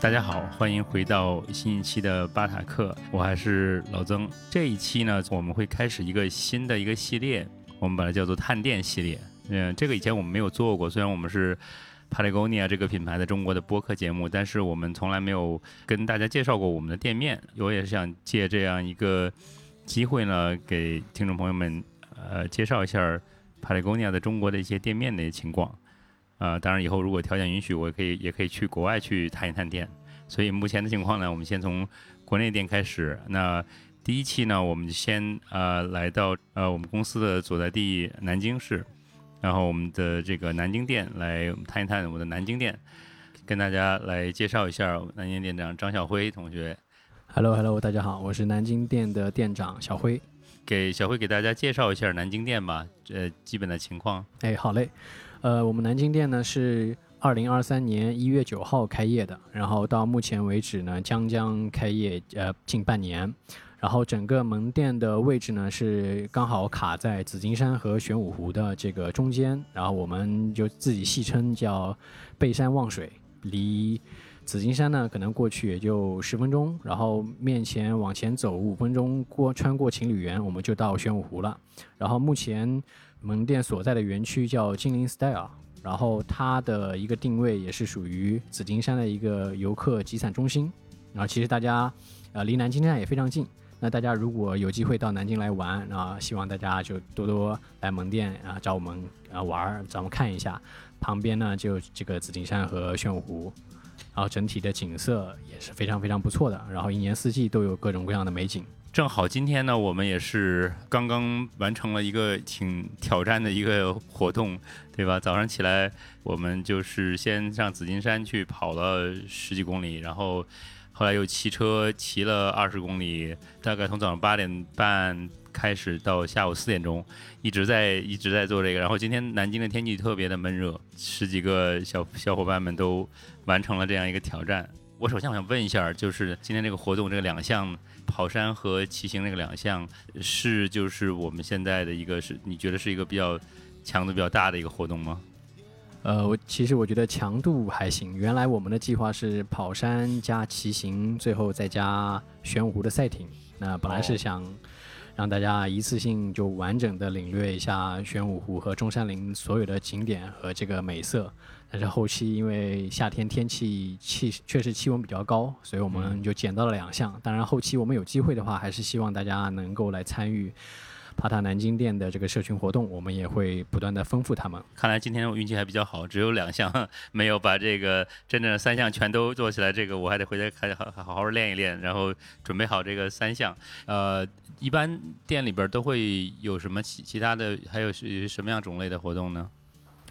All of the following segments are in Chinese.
大家好，欢迎回到新一期的巴塔克，我还是老曾。这一期呢，我们会开始一个新的一个系列，我们把它叫做探店系列。嗯，这个以前我们没有做过，虽然我们是 Patagonia 这个品牌的中国的播客节目，但是我们从来没有跟大家介绍过我们的店面。我也是想借这样一个机会呢，给听众朋友们呃介绍一下 Patagonia 的中国的一些店面的情况。呃，当然以后如果条件允许，我可以也可以去国外去探一探店。所以目前的情况呢，我们先从国内店开始。那第一期呢，我们先呃来到呃我们公司的所在地南京市，然后我们的这个南京店来探一探我们的南京店，跟大家来介绍一下南京店长张晓辉同学。Hello Hello，大家好，我是南京店的店长小辉。给小辉给大家介绍一下南京店吧，呃，基本的情况。哎，好嘞。呃，我们南京店呢是二零二三年一月九号开业的，然后到目前为止呢将将开业呃近半年，然后整个门店的位置呢是刚好卡在紫金山和玄武湖的这个中间，然后我们就自己戏称叫背山望水，离。紫金山呢，可能过去也就十分钟，然后面前往前走五分钟，过穿过情侣园，我们就到玄武湖了。然后目前门店所在的园区叫金陵 Style，然后它的一个定位也是属于紫金山的一个游客集散中心。然后其实大家呃离南京站也非常近，那大家如果有机会到南京来玩，啊希望大家就多多来门店啊找我们啊玩儿，找我们看一下。旁边呢就这个紫金山和玄武湖。然后整体的景色也是非常非常不错的，然后一年四季都有各种各样的美景。正好今天呢，我们也是刚刚完成了一个挺挑战的一个活动，对吧？早上起来，我们就是先上紫金山去跑了十几公里，然后后来又骑车骑了二十公里，大概从早上八点半开始到下午四点钟，一直在一直在做这个。然后今天南京的天气特别的闷热，十几个小小伙伴们都完成了这样一个挑战。我首先我想问一下，就是今天这个活动这个两项跑山和骑行那个两项，是就是我们现在的一个是你觉得是一个比较强度比较大的一个活动吗？呃，我其实我觉得强度还行。原来我们的计划是跑山加骑行，最后再加玄武湖的赛艇。那本来是想让大家一次性就完整的领略一下玄武湖和中山陵所有的景点和这个美色。但是后期因为夏天天气气确实气温比较高，所以我们就减到了两项。当然后期我们有机会的话，还是希望大家能够来参与帕塔南京店的这个社群活动，我们也会不断的丰富他们。看来今天我运气还比较好，只有两项没有把这个真正的三项全都做起来。这个我还得回家还好好好练一练，然后准备好这个三项。呃，一般店里边都会有什么其其他的，还有是什么样种类的活动呢？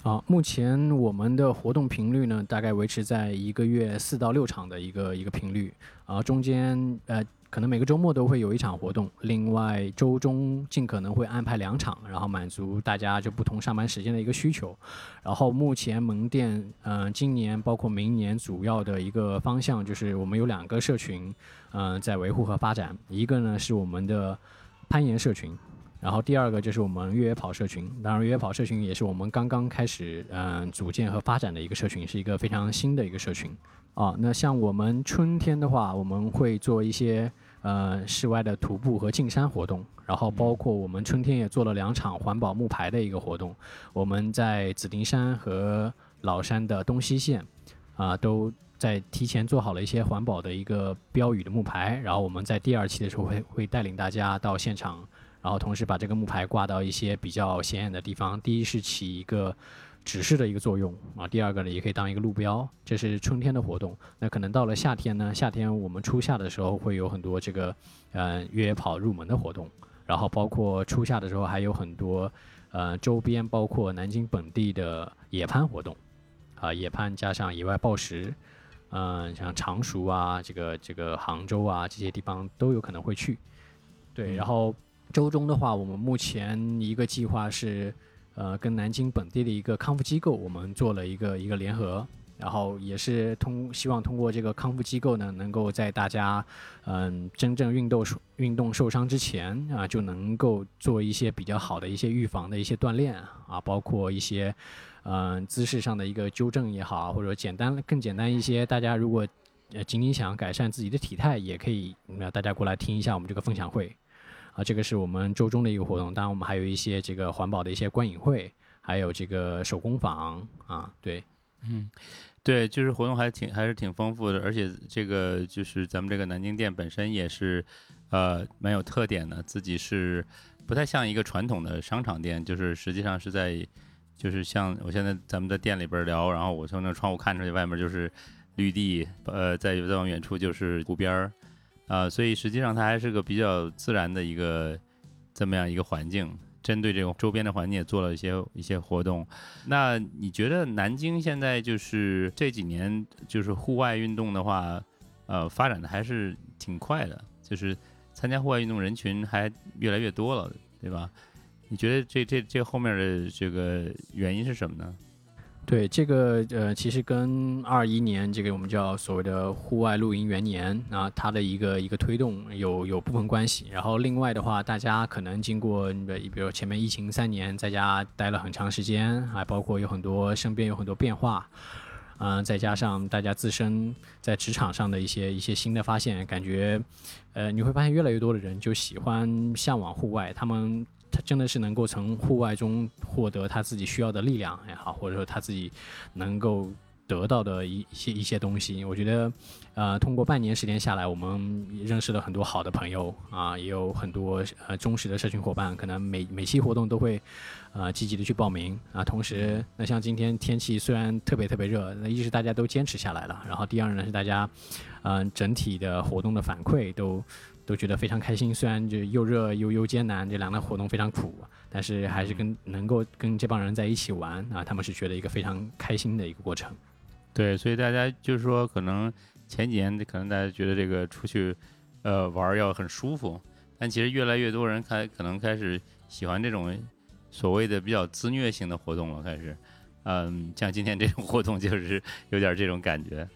啊，目前我们的活动频率呢，大概维持在一个月四到六场的一个一个频率，啊，中间呃可能每个周末都会有一场活动，另外周中尽可能会安排两场，然后满足大家就不同上班时间的一个需求。然后目前门店，嗯、今年包括明年主要的一个方向就是我们有两个社群，嗯、在维护和发展，一个呢是我们的攀岩社群。然后第二个就是我们越野跑社群，当然越野跑社群也是我们刚刚开始嗯、组建和发展的一个社群，是一个非常新的一个社群啊。那像我们春天的话，我们会做一些呃室外的徒步和进山活动，然后包括我们春天也做了两场环保木牌的一个活动，我们在紫丁山和老山的东西线啊、都在提前做好了一些环保的一个标语的木牌，然后我们在第二期的时候会会带领大家到现场。然后同时把这个木牌挂到一些比较显眼的地方。第一是起一个指示的一个作用啊，第二个呢也可以当一个路标。这是春天的活动。那可能到了夏天呢，夏天我们初夏的时候会有很多这个呃越野跑入门的活动，然后包括初夏的时候还有很多呃周边包括南京本地的野攀活动啊，野攀加上野外暴食。嗯、像常熟啊，这个这个杭州啊，这些地方都有可能会去。对，然后周中的话，我们目前一个计划是，呃，跟南京本地的一个康复机构，我们做了一个一个联合，然后也是通希望通过这个康复机构呢，能够在大家嗯真正运动受运动受伤之前啊，就能够做一些比较好的一些预防的一些锻炼啊，包括一些嗯姿势上的一个纠正也好，或者简单更简单一些，大家如果呃仅仅想改善自己的体态，也可以那大家过来听一下我们这个分享会。啊，这个是我们周中的一个活动，当然我们还有一些这个环保的一些观影会，还有这个手工坊啊，对，嗯，对，就是活动还挺还是挺丰富的，而且这个就是咱们这个南京店本身也是，呃，蛮有特点的，自己是不太像一个传统的商场店，就是实际上是在，就是像我现在咱们在店里边聊，然后我从那窗户看出去，外面就是绿地，呃，再再往远处就是湖边儿。啊，所以实际上它还是个比较自然的一个这么样一个环境，针对这种周边的环境也做了一些一些活动。那你觉得南京现在就是这几年就是户外运动的话，呃，发展的还是挺快的，就是参加户外运动人群还越来越多了，对吧？你觉得这这这后面的这个原因是什么呢？对这个呃，其实跟二一年这个我们叫所谓的户外露营元年啊，它的一个一个推动有有部分关系。然后另外的话，大家可能经过你比如前面疫情三年在家待了很长时间，还包括有很多身边有很多变化，嗯，再加上大家自身在职场上的一些一些新的发现，感觉呃你会发现越来越多的人就喜欢向往户外，他们。他真的是能够从户外中获得他自己需要的力量也好，或者说他自己能够得到的一些一些东西。我觉得，呃，通过半年时间下来，我们认识了很多好的朋友啊，也有很多呃忠实的社群伙伴，可能每每期活动都会呃积极的去报名啊。同时，那像今天天气虽然特别特别热，那一是大家都坚持下来了，然后第二呢是大家嗯整体的活动的反馈都。都觉得非常开心，虽然就又热又又艰难，这两个活动非常苦，但是还是跟能够跟这帮人在一起玩啊，他们是觉得一个非常开心的一个过程。对，所以大家就是说，可能前几年可能大家觉得这个出去呃玩要很舒服，但其实越来越多人开可能开始喜欢这种所谓的比较自虐性的活动了，开始，嗯，像今天这种活动就是有点这种感觉。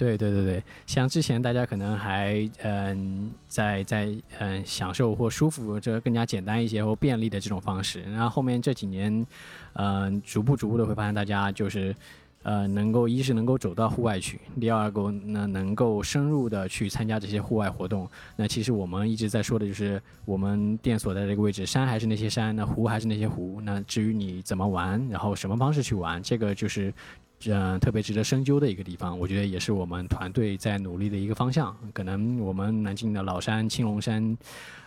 对对对对，像之前大家可能还嗯在在嗯享受或舒服这更加简单一些或便利的这种方式，然后后面这几年，嗯逐步逐步的会发现大家就是呃能够一是能够走到户外去，第二个呢能够深入的去参加这些户外活动。那其实我们一直在说的就是我们店所在这个位置，山还是那些山，那湖还是那些湖。那至于你怎么玩，然后什么方式去玩，这个就是。嗯，特别值得深究的一个地方，我觉得也是我们团队在努力的一个方向。可能我们南京的老山、青龙山、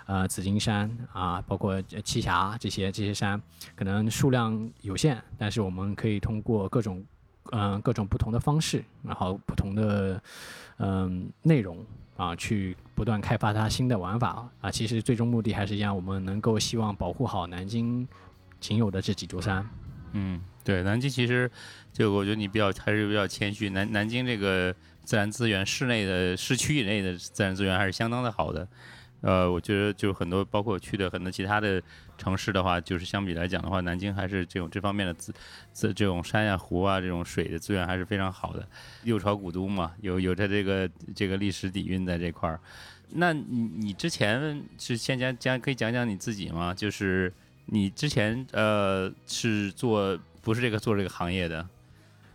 呃紫金山啊，包括栖霞这些这些山，可能数量有限，但是我们可以通过各种嗯各种不同的方式，然后不同的嗯内容啊，去不断开发它新的玩法啊。其实最终目的还是一样，我们能够希望保护好南京仅有的这几座山。嗯。对，南京其实，就我觉得你比较还是比较谦虚。南南京这个自然资源，市内的市区以内的自然资源还是相当的好的。呃，我觉得就很多，包括去的很多其他的城市的话，就是相比来讲的话，南京还是这种这方面的资资这种山呀、湖啊这种水的资源还是非常好的。六朝古都嘛，有有着这个这个历史底蕴在这块儿。那你你之前是先讲讲可以讲讲你自己吗？就是你之前呃是做。不是这个做这个行业的，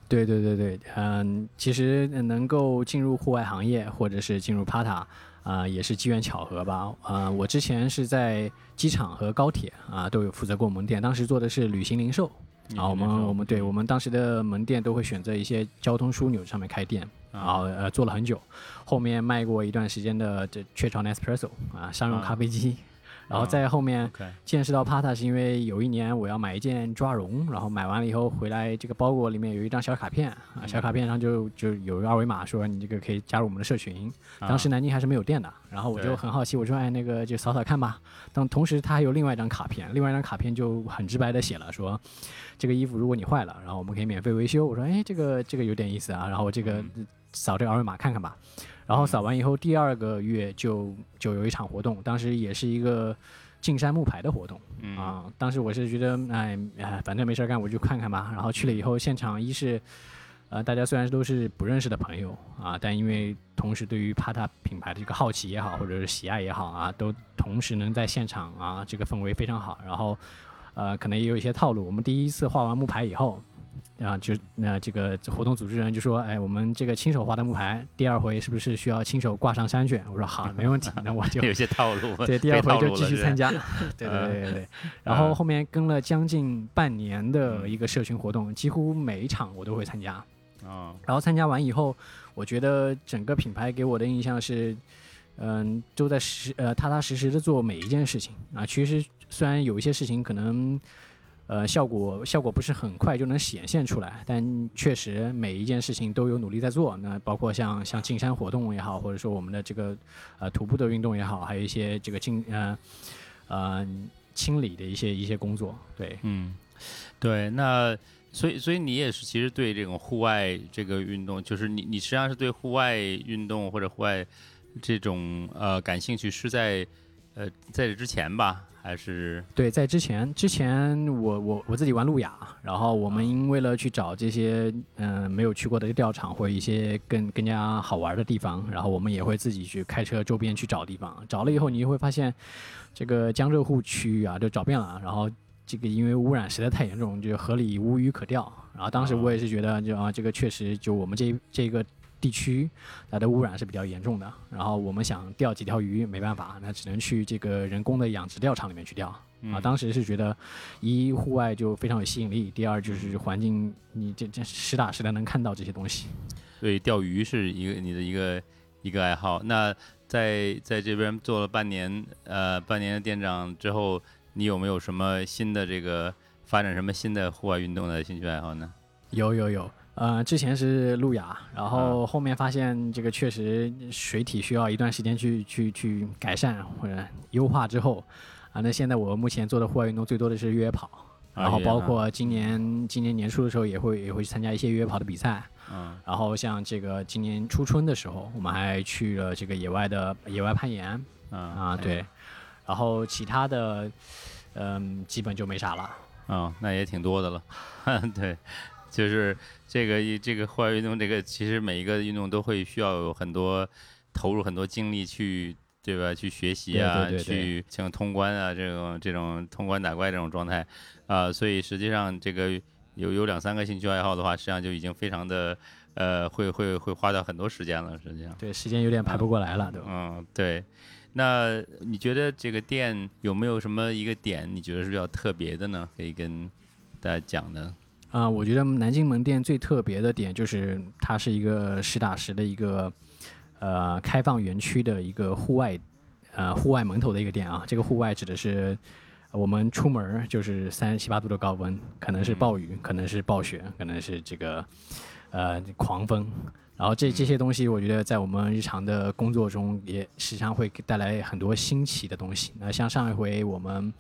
对对对对，嗯，其实能够进入户外行业或者是进入 Pata 啊，也是机缘巧合吧。啊，我之前是在机场和高铁啊都有负责过门店，当时做的是旅行零售啊。我们我们对我们当时的门店都会选择一些交通枢纽上面开店，然后呃做了很久，后面卖过一段时间的这雀巢 Nespresso 啊商用咖啡机。然后在后面见识到 Pata 是因为有一年我要买一件抓绒，然后买完了以后回来，这个包裹里面有一张小卡片啊，小卡片上就就有二维码，说你这个可以加入我们的社群。当时南京还是没有店的，然后我就很好奇，我说哎那个就扫扫看吧。但同时他还有另外一张卡片，另外一张卡片就很直白的写了说，这个衣服如果你坏了，然后我们可以免费维修。我说哎这个这个有点意思啊，然后我这个扫这个二维码看看吧。然后扫完以后，第二个月就就有一场活动，当时也是一个进山木牌的活动啊。当时我是觉得，哎哎，反正没事干，我就看看吧。然后去了以后，现场一是，呃，大家虽然都是不认识的朋友啊，但因为同时对于帕塔品牌的这个好奇也好，或者是喜爱也好啊，都同时能在现场啊，这个氛围非常好。然后，呃，可能也有一些套路。我们第一次画完木牌以后。啊，就那这个活动组织人就说，哎，我们这个亲手画的木牌，第二回是不是需要亲手挂上山卷？我说好，没问题，那我就 有些套路。对，第二回就继续参加。对对对对对。然后后面跟了将近半年的一个社群活动，几乎每一场我都会参加。啊。然后参加完以后，我觉得整个品牌给我的印象是，嗯，都在实呃踏踏实实的做每一件事情啊。其实虽然有一些事情可能。呃，效果效果不是很快就能显现出来，但确实每一件事情都有努力在做。那包括像像进山活动也好，或者说我们的这个呃徒步的运动也好，还有一些这个进呃呃清理的一些一些工作。对，嗯，对。那所以所以你也是其实对这种户外这个运动，就是你你实际上是对户外运动或者户外这种呃感兴趣，是在呃在这之前吧？还是对，在之前之前，我我我自己玩路亚，然后我们因为了去找这些嗯没有去过的钓场或者一些更更加好玩的地方，然后我们也会自己去开车周边去找地方。找了以后，你就会发现这个江浙沪区域啊，就找遍了。然后这个因为污染实在太严重，就河里无鱼可钓。然后当时我也是觉得，就啊这个确实就我们这这个。地区它的污染是比较严重的，然后我们想钓几条鱼没办法，那只能去这个人工的养殖钓场里面去钓啊。当时是觉得一户外就非常有吸引力，第二就是环境你这这实打实的能看到这些东西。所以钓鱼是一个你的一个一个爱好。那在在这边做了半年呃半年的店长之后，你有没有什么新的这个发展什么新的户外运动的兴趣爱好呢？有有有。呃，之前是路亚，然后后面发现这个确实水体需要一段时间去去去改善或者优化之后，啊，那现在我目前做的户外运动最多的是越野跑，然后包括今年今年年初的时候也会也会去参加一些越野跑的比赛，嗯，然后像这个今年初春的时候，我们还去了这个野外的野外攀岩，嗯啊对，然后其他的嗯基本就没啥了，嗯，那也挺多的了，对。就是这个这个户外运动，这个其实每一个运动都会需要有很多投入很多精力去，对吧？去学习啊，去像通关啊这种这种通关打怪这种状态啊，所以实际上这个有有两三个兴趣爱好的话，实际上就已经非常的呃会会会花掉很多时间了，实际上。对，时间有点排不过来了，都。嗯，对。那你觉得这个店有没有什么一个点，你觉得是比较特别的呢？可以跟大家讲的。啊，我觉得南京门店最特别的点就是它是一个实打实的一个呃开放园区的一个户外呃户外门头的一个店啊。这个户外指的是我们出门就是三十七八度的高温，可能是暴雨，可能是暴雪，可能是这个呃狂风。然后这这些东西，我觉得在我们日常的工作中也时常会带来很多新奇的东西。那像上一回我们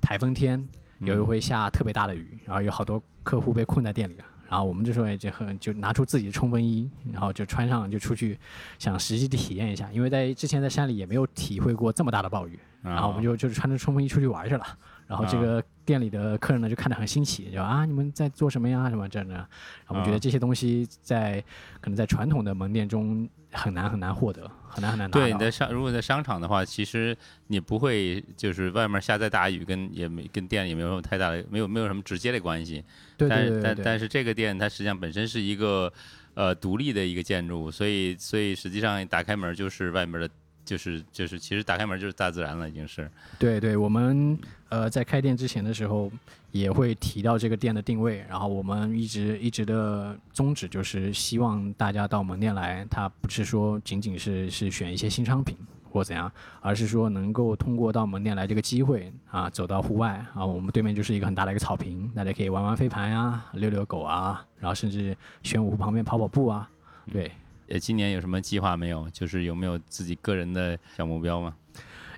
台风天。有一回下特别大的雨，然后有好多客户被困在店里了，然后我们这时候也就很就拿出自己的冲锋衣，然后就穿上就出去，想实际的体验一下，因为在之前在山里也没有体会过这么大的暴雨，然后我们就就是穿着冲锋衣出去玩去了，然后这个店里的客人呢就看得很新奇，就啊你们在做什么呀？什么这样的，然后我们觉得这些东西在可能在传统的门店中。很难很难获得，很难很难拿对，你在商如果在商场的话，其实你不会就是外面下再大雨，跟也没跟店里没有什么太大的，没有没有什么直接的关系。对对对。但但但是这个店它实际上本身是一个呃独立的一个建筑，所以所以实际上打开门就是外面的。就是就是，其实打开门就是大自然了，已经是。对对，我们呃在开店之前的时候也会提到这个店的定位，然后我们一直一直的宗旨就是希望大家到门店来，它不是说仅仅是是选一些新商品或怎样，而是说能够通过到门店来这个机会啊，走到户外啊，我们对面就是一个很大的一个草坪，大家可以玩玩飞盘呀，遛遛狗啊，然后甚至玄武湖旁边跑跑步啊，对。呃，今年有什么计划没有？就是有没有自己个人的小目标吗？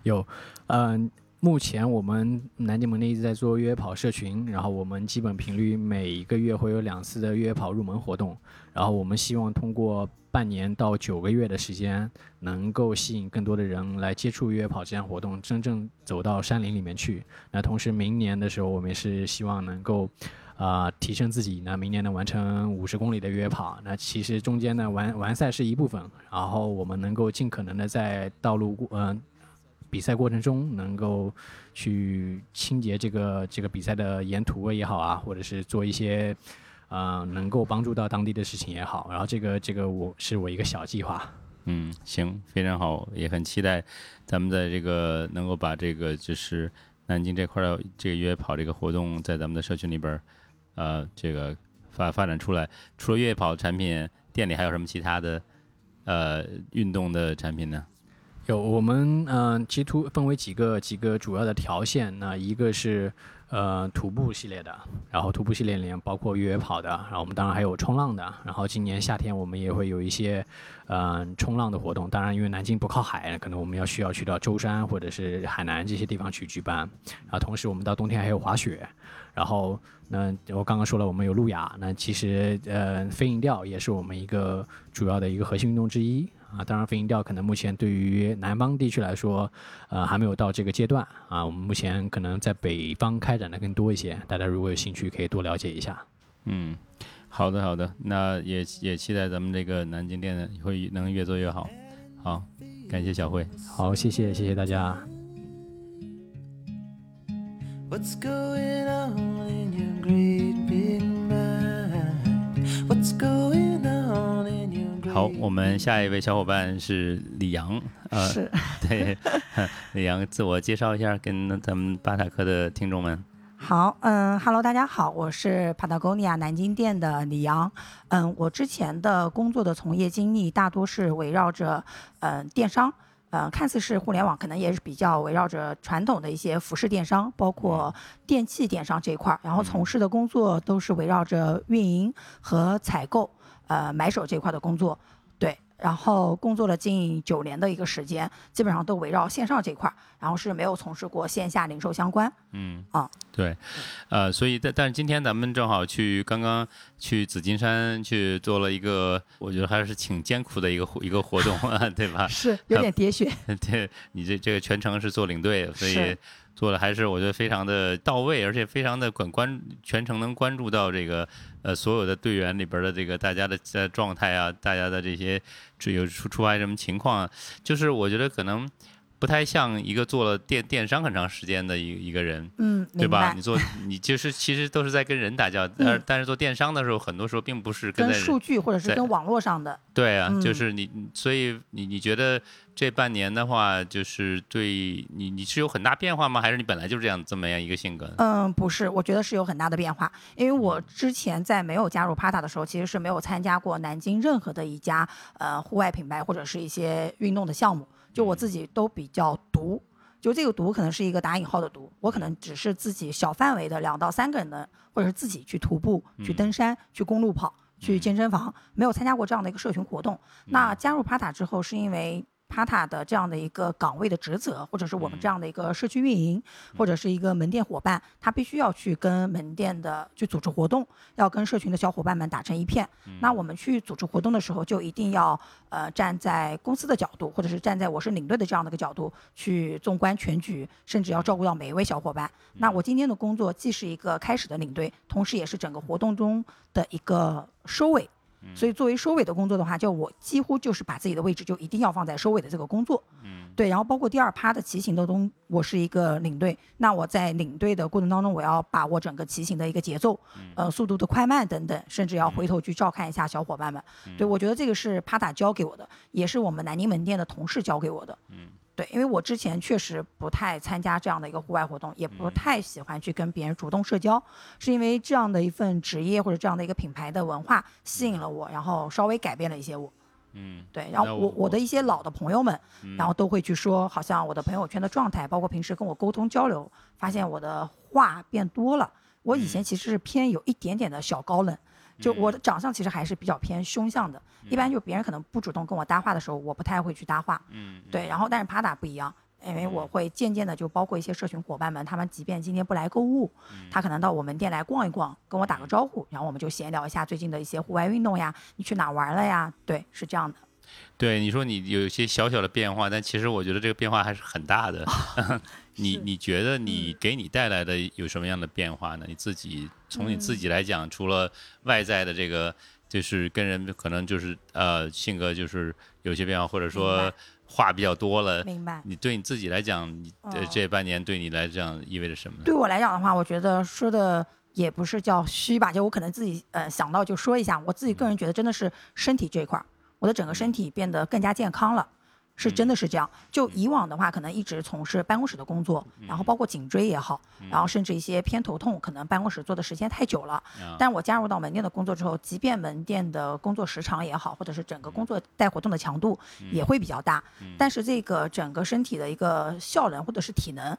有，嗯，目前我们南京门店一直在做越野跑社群，然后我们基本频率每一个月会有两次的越野跑入门活动，然后我们希望通过半年到九个月的时间，能够吸引更多的人来接触越野跑这项活动，真正走到山林里面去。那同时，明年的时候，我们是希望能够。啊，提升自己，那明年能完成五十公里的越野跑。那其实中间呢，完完赛是一部分，然后我们能够尽可能的在道路过，嗯，比赛过程中能够去清洁这个这个比赛的沿途也好啊，或者是做一些呃，能够帮助到当地的事情也好。然后这个这个我是我一个小计划。嗯，行，非常好，也很期待咱们在这个能够把这个就是南京这块的这个越野跑这个活动在咱们的社群里边儿，呃，这个发发展出来。除了越野跑产品，店里还有什么其他的呃运动的产品呢？有我们嗯、呃，其实分为几个几个主要的条线。那一个是呃徒步系列的，然后徒步系列里面包括越野跑的，然后我们当然还有冲浪的。然后今年夏天我们也会有一些嗯、冲浪的活动。当然，因为南京不靠海，可能我们要需要去到舟山或者是海南这些地方去举办。然后同时我们到冬天还有滑雪。然后那我刚刚说了，我们有路亚。那其实呃飞影钓也是我们一个主要的一个核心运动之一。啊，当然，飞行钓可能目前对于南方地区来说，呃，还没有到这个阶段啊。我们目前可能在北方开展的更多一些，大家如果有兴趣，可以多了解一下。嗯，好的，好的，那也也期待咱们这个南京店会能越做越好。好，感谢小慧。好，谢谢，谢谢大家。What's going on in your great 好，我们下一位小伙伴是李阳，呃，是，对，李阳自我介绍一下，跟咱们巴塔克的听众们。好，嗯，Hello，大家好，我是 Patagonia 南京店的李阳。嗯，我之前的工作的从业经历大多是围绕着嗯电商，嗯，看似是互联网，可能也是比较围绕着传统的一些服饰电商，包括电器电商这一块儿。然后从事的工作都是围绕着运营和采购，呃，买手这块的工作。对，然后工作了近九年的一个时间，基本上都围绕线上这一块儿，然后是没有从事过线下零售相关。嗯啊，对，呃，所以但但是今天咱们正好去刚刚去紫金山去做了一个，我觉得还是挺艰苦的一个活一个活动啊，对吧？是有点喋血。对你这这个全程是做领队，所以做的还是我觉得非常的到位，而且非常的管关全程能关注到这个呃所有的队员里边的这个大家的呃状态啊，大家的这些这有出出发什么情况啊，就是我觉得可能不太像一个做了电电商很长时间的一一个人。嗯，对吧？你。做你就是其实都是在跟人打交道，但是但是做电商的时候，很多时候并不是跟跟数据或者是跟网络上的，对啊，就嗯是你，所以你你觉得这半年的话，就是对你你是有很大变化吗？还是你本来就是这样这么样一个性格？嗯，不是，我觉得是有很大的变化。因为我之前在没有加入 Pata 的时候，其实是没有参加过南京任何的一家呃户外品牌或者是一些运动的项目，就我自己都比较独。就这个独可能是一个打引号的独，我可能只是自己小范围的两到三个人的，或者是自己去徒步、去登山、去公路跑、去健身房，没有参加过这样的一个社群活动。那加入 Pata 之后，是因为 Pata 的这样的一个岗位的职责，或者是我们这样的一个社区运营，或者是一个门店伙伴，他必须要去跟门店的去组织活动，要跟社群的小伙伴们打成一片。那我们去组织活动的时候，就一定要呃站在公司的角度，或者是站在我是领队的这样的一个角度去纵观全局，甚至要照顾到每一位小伙伴。那我今天的工作既是一个开始的领队，同时也是整个活动中的一个收尾。所以作为收尾的工作的话，就我几乎就是把自己的位置就一定要放在收尾的这个工作。嗯，对，然后包括第二趴的骑行的东，我是一个领队，那我在领队的过程当中，我要把握整个骑行的一个节奏，呃，速度的快慢等等，甚至要回头去照看一下小伙伴们。对，我觉得这个是帕塔教给我的，也是我们南宁门店的同事教给我的。嗯，对，因为我之前确实不太参加这样的一个户外活动，也不太喜欢去跟别人主动社交，是因为这样的一份职业或者这样的一个品牌的文化吸引了我，然后稍微改变了一些我。嗯，对，然后我我我的一些老的朋友们，嗯然后都会去说，好像我的朋友圈的状态，包括平时跟我沟通交流，发现我的话变多了。我以嗯前其实是偏有一点点的小高冷，就我的长相其实还是比较偏凶相的。一般就别人可能不主动跟我搭话的时候，我不太会去搭话。嗯，对，然后但是帕达不一样。因为我会渐渐的就包括一些社群伙伴们，他们即便今天不来购物，嗯他可能到我们店来逛一逛，跟我打个招呼，然后我们就闲聊一下最近的一些户外运动呀，你去哪玩了呀？对，是这样的。对，你说你有一些小小的变化，但其实我觉得这个变化还是很大的。你你觉得你给你带来的有什么样的变化呢？你自己从你自己来讲，除了外在的这个，就是跟人可能就是呃性格就是有些变化，或者说话比较多了。明白。你对你自己来讲，你这半年对你来讲意味着什么呢？对我来讲的话，我觉得说的也不是叫虚吧，就我可能自己呃想到就说一下，我自己个人觉得真的是身体这一块儿，我的整个身体变得更加健康了。是真的是这样。就以往的话，可能一直从事办公室的工作，然后包括颈椎也好，然后甚至一些偏头痛，可能办公室坐的时间太久了。啊但我加入到门店的工作之后，即便门店的工作时长也好，或者是整个工作带活动的强度也会比较大，但是这个整个身体的一个效能或者是体能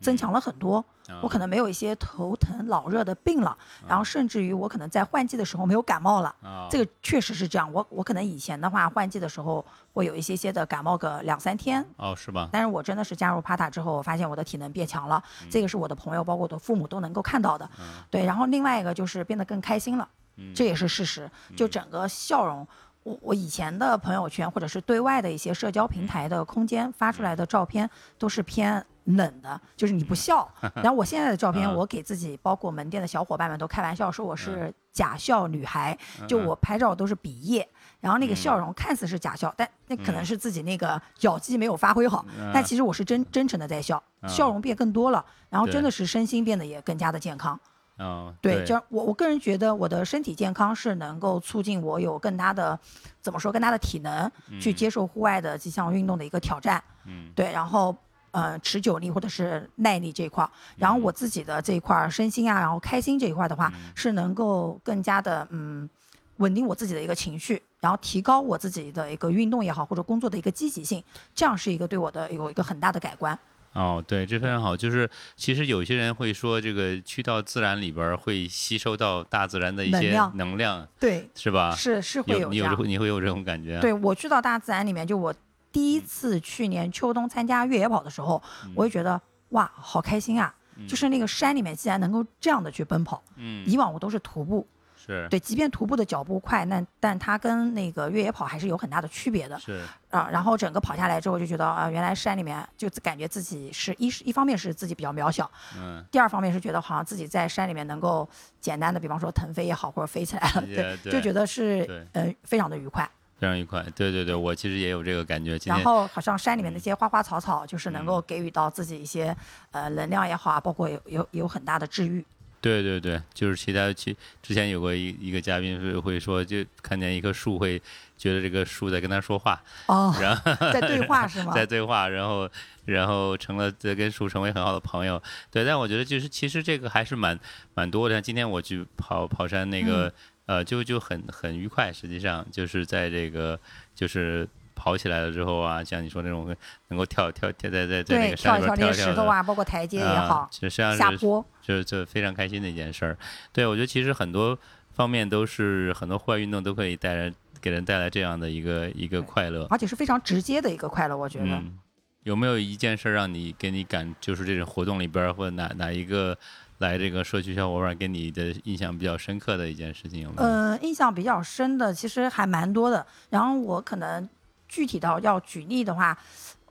增强了很多。我可能没有一些头疼脑热的病了，然后甚至于我可能在换季的时候没有感冒了。啊这个确实是这样，我我可能以前的话换季的时候会有一些些的感冒个两三天，哦是吧？但是我真的是加入 Pata 之后，我发现我的体能变强了，这个是我的朋友包括我的父母都能够看到的。对，然后另外一个就是变得更开心了，这也是事实。就整个笑容，我我以前的朋友圈或者是对外的一些社交平台的空间发出来的照片都是偏。冷的，就是你不笑。然后我现在的照片，我给自己，包括门店的小伙伴们都开玩笑说我是假笑女孩，就我拍照都是比耶，然后那个笑容看似是假笑，但那可能是自己那个咬肌没有发挥好，但其实我是真真诚的在笑，笑容变更多了，然后真的是身心变得也更加的健康。哦对，就我我个人觉得我的身体健康是能够促进我有更大的怎么说更大的体能去接受户外的这项运动的一个挑战。嗯对，然后呃持久力或者是耐力这一块儿，然后我自己的这一块儿身心啊，然后开心这一块的话，是能够更加的嗯稳定我自己的一个情绪，然后提高我自己的一个运动也好或者工作的一个积极性，这样是一个对我的有一个很大的改观。哦，对，这非常好。就是其实有些人会说，这个去到自然里边儿会吸收到大自然的一些能量能量，对，是吧？是是会有你有。你会有这种感觉？对我去到大自然里面，就我第一次去年秋冬参加越野跑的时候，我会觉得哇，好开心啊！就是那个山里面竟然能够这样的去奔跑。嗯，以往我都是徒步，是对，即便徒步的脚步快，那但它跟那个越野跑还是有很大的区别的是，啊。然后整个跑下来之后，就觉得啊，原来山里面就感觉自己是一是一方面是自己比较渺小，嗯，第二方面是觉得好像自己在山里面能够简单的，比方说腾飞也好，或者飞起来了，对，对就觉得是嗯呃非常的愉快。非常愉快。对对对，我其实也有这个感觉。然后好像山里面那些花花草草，就是能嗯够给予到自己一些呃能量也好啊，包括有有有很大的治愈。对对对，就是其他其之前有过一一个嘉宾是会说，就看见一棵树会觉得这个树在跟他说话，哦，然后在对话是吗？在对话，然后然后成了在跟树成为很好的朋友。对，但我觉得就是其实这个还是蛮蛮多的。像今天我去跑跑山那嗯个、呃，就就很很愉快。实际上就是在这个就是。跑起来了之后啊，像你说那种能够跳跳跳在在在那对，个山跳一跳那里边跳跳的些石头啊，包括台阶也啊好，实际上是下坡。就是这非常开心的一件事儿。对我觉得其实很多方面都是很多户外运动都可以带来给人带来这样的一个一个快乐。而且是非常直接的一个快乐，我觉得。嗯，有没有一件事儿让你给你感，就是这种活动里边儿或者哪哪一个来这个社区小伙伴给你的印象比较深刻的一件事情有没有？呃，印象比较深的其实还蛮多的。然后我可能具体到要举例的话，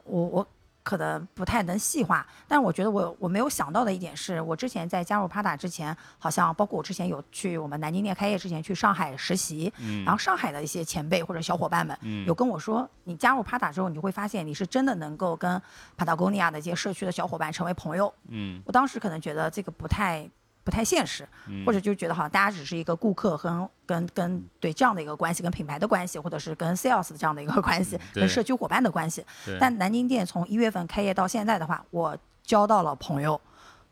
我我可能不太能细化。但我觉得我我没有想到的一点是，我之前在加入 Pata 之前，好像包括我之前有去我们南京店开业之前去上海实习，嗯然后上海的一些前辈或者小伙伴们嗯有跟我说，你加入 Pata 之后，你会发现你是真的能够跟 Patagonia 的一些社区的小伙伴成为朋友。嗯我当时可能觉得这个不太不太现实，嗯或者就觉得好像大家只是一个顾客跟跟跟对这样的一个关系，跟品牌的关系，或者是跟 sales 的这样的一个关系，跟社区伙伴的关系。但南京店从一月份开业到现在的话，我交到了朋友，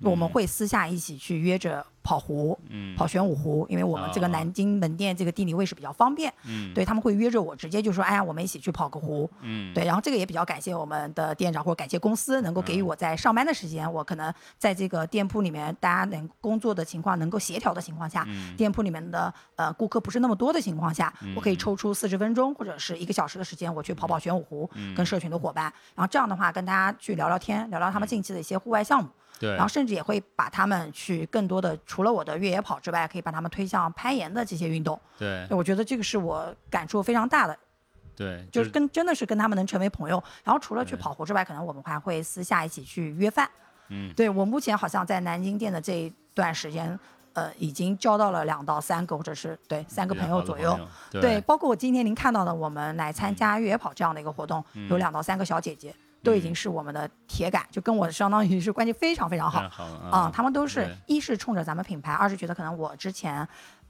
我们会私下一起去约着跑湖。嗯。跑玄武湖，因为我们这个哦南京门店这个地理位置比较方便，嗯。对他们会约着我，直接就说，哎呀，我们一起去跑个湖。嗯。对，然后这个也比较感谢我们的店长或者感谢公司能够给予我在上班的时间，我可能在这个店铺里面大家能工作的情况能够协调的情况下，嗯。店铺里面的呃顾客不是那么多的情况下，我可以抽出四十分钟或者是一个小时的时间，我去跑跑玄武湖，嗯。跟社群的伙伴，然后这样的话跟大家去聊聊天，聊聊他们近期的一些户外项目，对然后甚至也会把他们去更多的除了我的越野跑之外，可以把他们推向攀岩的这些运动，对我觉得这个是我感触非常大的。对，就是跟真的是跟他们能成为朋友。然后除了去跑湖之外，可能我们还会私下一起去约饭。嗯对我目前好像在南京店的这一段时间，呃，已经交到了两到三个，或者是对三个朋友左右。对对，包括我今天您看到的，我们来参加越野跑这样的一个活动，有两到三个小姐姐。都已经是我们的铁杆，就跟我相当于是关系非常非常好啊、他们都是一是冲着咱们品牌，二是觉得可能我之前，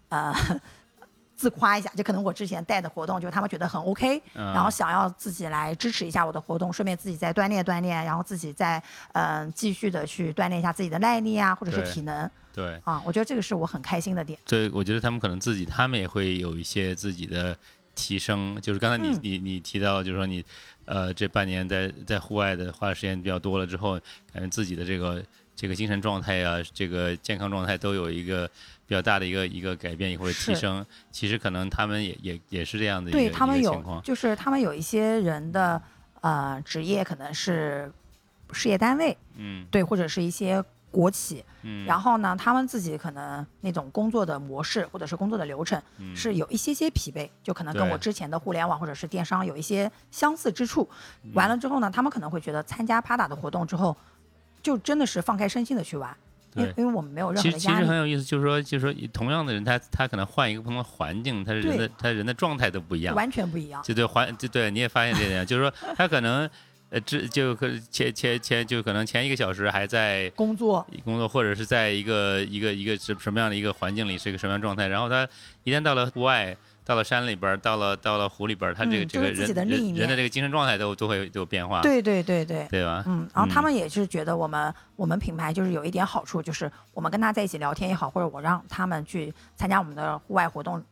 呃。自夸一下，就可能我之前带的活动，就他们觉得很 OK，、嗯然后想要自己来支持一下我的活动，顺便自己再锻炼锻炼，然后自己再嗯、呃继续的去锻炼一下自己的耐力啊，或者是体能对，啊，我觉得这个是我很开心的点。对我觉得他们可能自己，他们也会有一些自己的提升。就是刚才你、嗯你你提到，就是说你呃这半年在在户外的花的时间比较多了之后，感觉自己的这个这个精神状态啊，这个健康状态都有一个比较大的一个一个改变或者提升。其实可能他们也也也是这样的一个对他们有情况，。就是他们有一些人的呃职业可能是事业单位，嗯对，或者是一些国企，嗯，然后呢，他们自己可能那种工作的模式或者是工作的流程嗯是有一些些疲惫，就可能跟我之前的互联网或者是电商有一些相似之处。嗯完了之后呢，他们可能会觉得参加 PADA 的活动之后，就真的是放开身心的去玩，因为因为我们没有任何的压力。实很有意思，就是说，就是说，同样的人，他他可能换一个不同的环境，他是人的他人的状态都不一样。完全不一样，就对环就对，你也发现这点，就是说他可能呃，这就可前前前就可能前一个小时还在工作工作，或者是在一个一个一个什什么样的一个环境里，是一个什么样状态，然后他一旦到了户外。到了山里边儿，到了到了湖里边儿，他这个、嗯这个人的另一面人人的这个精神状态都都会都有变化，对对对对。对吧？嗯，然后他嗯们也是觉得我们、我们品牌就是有一点好处，就是我们跟他在一起聊天也好，或者我让他们去参加我们的户外活动，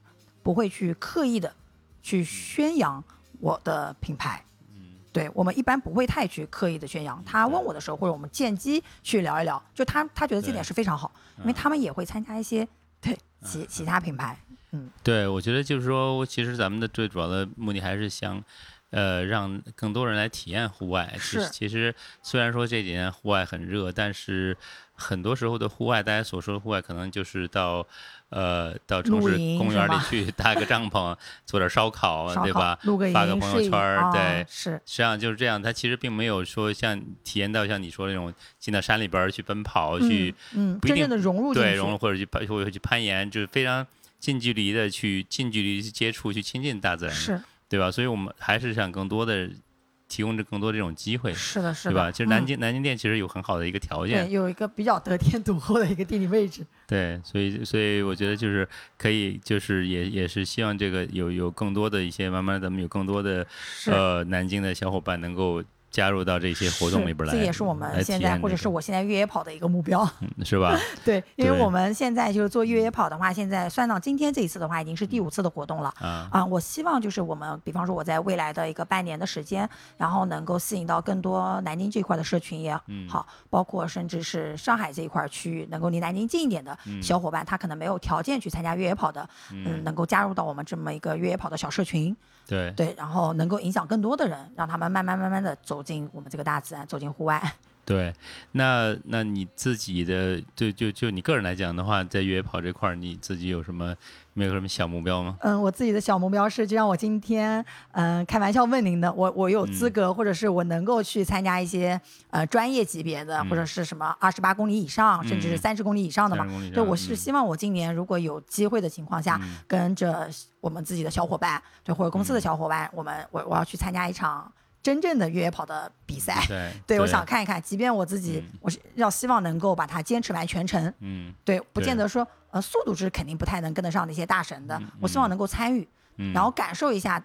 不会去刻意的去宣扬我的品牌。嗯对我们一般不会太去刻意的宣扬。他问我的时候，或者我们见机去聊一聊，就他他觉得这点是非常好，因为嗯他们也会参加一些对其其他品牌。嗯对，我觉得就是说，其实咱们的最主要的目的还是想，呃，让更多人来体验户外。是其实虽然说这几年户外很热，但是很多时候的户外，大家所说的户外，可能就是到，呃，到城市公园里去搭个帐篷，做点烧烤，对吧？发个朋友圈对是实际上就是这样，他其实并没有说像体验到像你说那种进到山里边去奔跑，去嗯，嗯不一定真正的融入对，融入或者去攀，或者去攀岩，就是非常近距离的去近距离去接触，去亲近大自然，是对吧？所以我们还是想更多的提供着更多这种机会，是的，是的，对吧？其实南嗯京、南京店其实有很好的一个条对件，有一个比较得天独厚的一个地理位置。对，所以所以我觉得就是可以，就是也也是希望这个有有更多的一些，慢慢咱们有更多的呃南京的小伙伴能够加入到这些活动里边来，这也是我们现在或者是我现在越野跑的一个目标。嗯是吧？对，因为我们现在就是做越野跑的话，现在算到今天这一次的话，已经是第五次的活动了。啊，啊，我希望就是我们，比方说我在未来的一个半年的时间，然后能够吸引到更多南京这一块的社群也嗯好，包括甚至是上海这一块区域，能够离南京近一点的嗯小伙伴，他可能没有条件去参加越野跑的，嗯，能够加入到我们这么一个越野跑的小社群，对。对，然后能够影响更多的人，让他们慢慢慢慢的走进我们这个大自然，走进户外。对，那那你自己的就就就你个人来讲的话，在越野跑这块儿，你自己有什么没有什么小目标吗？嗯，我自己的小目标是，就像我今天嗯、开玩笑问您的，我我有资嗯格，或者是我能够去参加一些呃专业级别的，或者是什么二十八公里以上，甚至是嗯三十公里以上的嘛。30公里以对，我是希望我今年如果有机会的情况下，嗯跟着我们自己的小伙伴，对或者公司的嗯小伙伴，我们我我要去参加一场真正的越野跑的比赛。对 对，我想看一看，即便我自己，嗯我是要希望能够把它坚持完全程。嗯对，不见得说呃速度是肯定不太能跟得上那些大神的，我希望能够参与，嗯，然后感受一下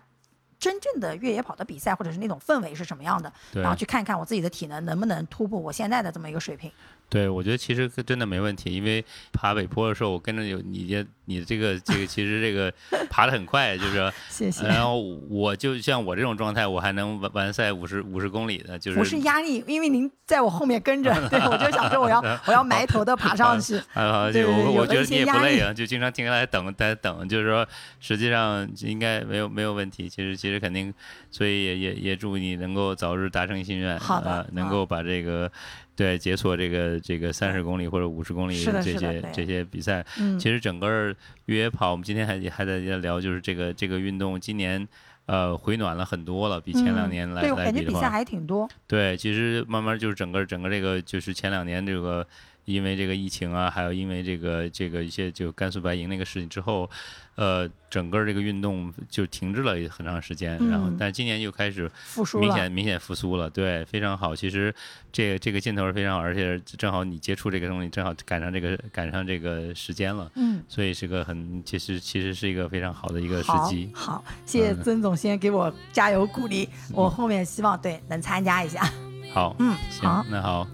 真正的越野跑的比赛或者是那种氛围是什么样的，然后去看看我自己的体能能不能突破我现在的这么一个水平。对，我觉得其实真的没问题，因为爬北坡的时候，我跟着有你这你这个这个其实这个 爬的很快，就是 谢谢。然后我就像我这种状态，我还能完完赛五十五十公里的，就是不是压力，因为您在我后面跟着，对我就想说我要我要埋头的爬上去。啊，对就我我觉得你也不累啊，就经常停下来等，在等，就是说实际上应该没有没有问题。其实其实肯定，所以也也也祝你能够早日达成心愿，好的呃，能够把这个对解锁这个这个三十公里或者五十公里这些这些比赛。嗯，其实整个越野跑，我们今天还还在在聊，就是这个这个运动今年。呃，回暖了很多了，比前两嗯年来、的话感觉比赛，还挺多。对，其实慢慢就是整个整个这个就是前两年这个因为这个疫情啊，还有因为这个这个一些就甘肃白银那个事情之后，呃，整个这个运动就停滞了很长时间，然后嗯但今年又开始复苏了，明显明显复苏了，对，非常好。其实这个这个劲头是非常好，而且正好你接触这个东西，正好赶上这个赶上这个时间了，嗯。所以是个很其实其实是一个非常好的一个时机。好，谢谢嗯曾总先给我加油鼓励，我后面希望对能参加一下。好，嗯，行好，，那好，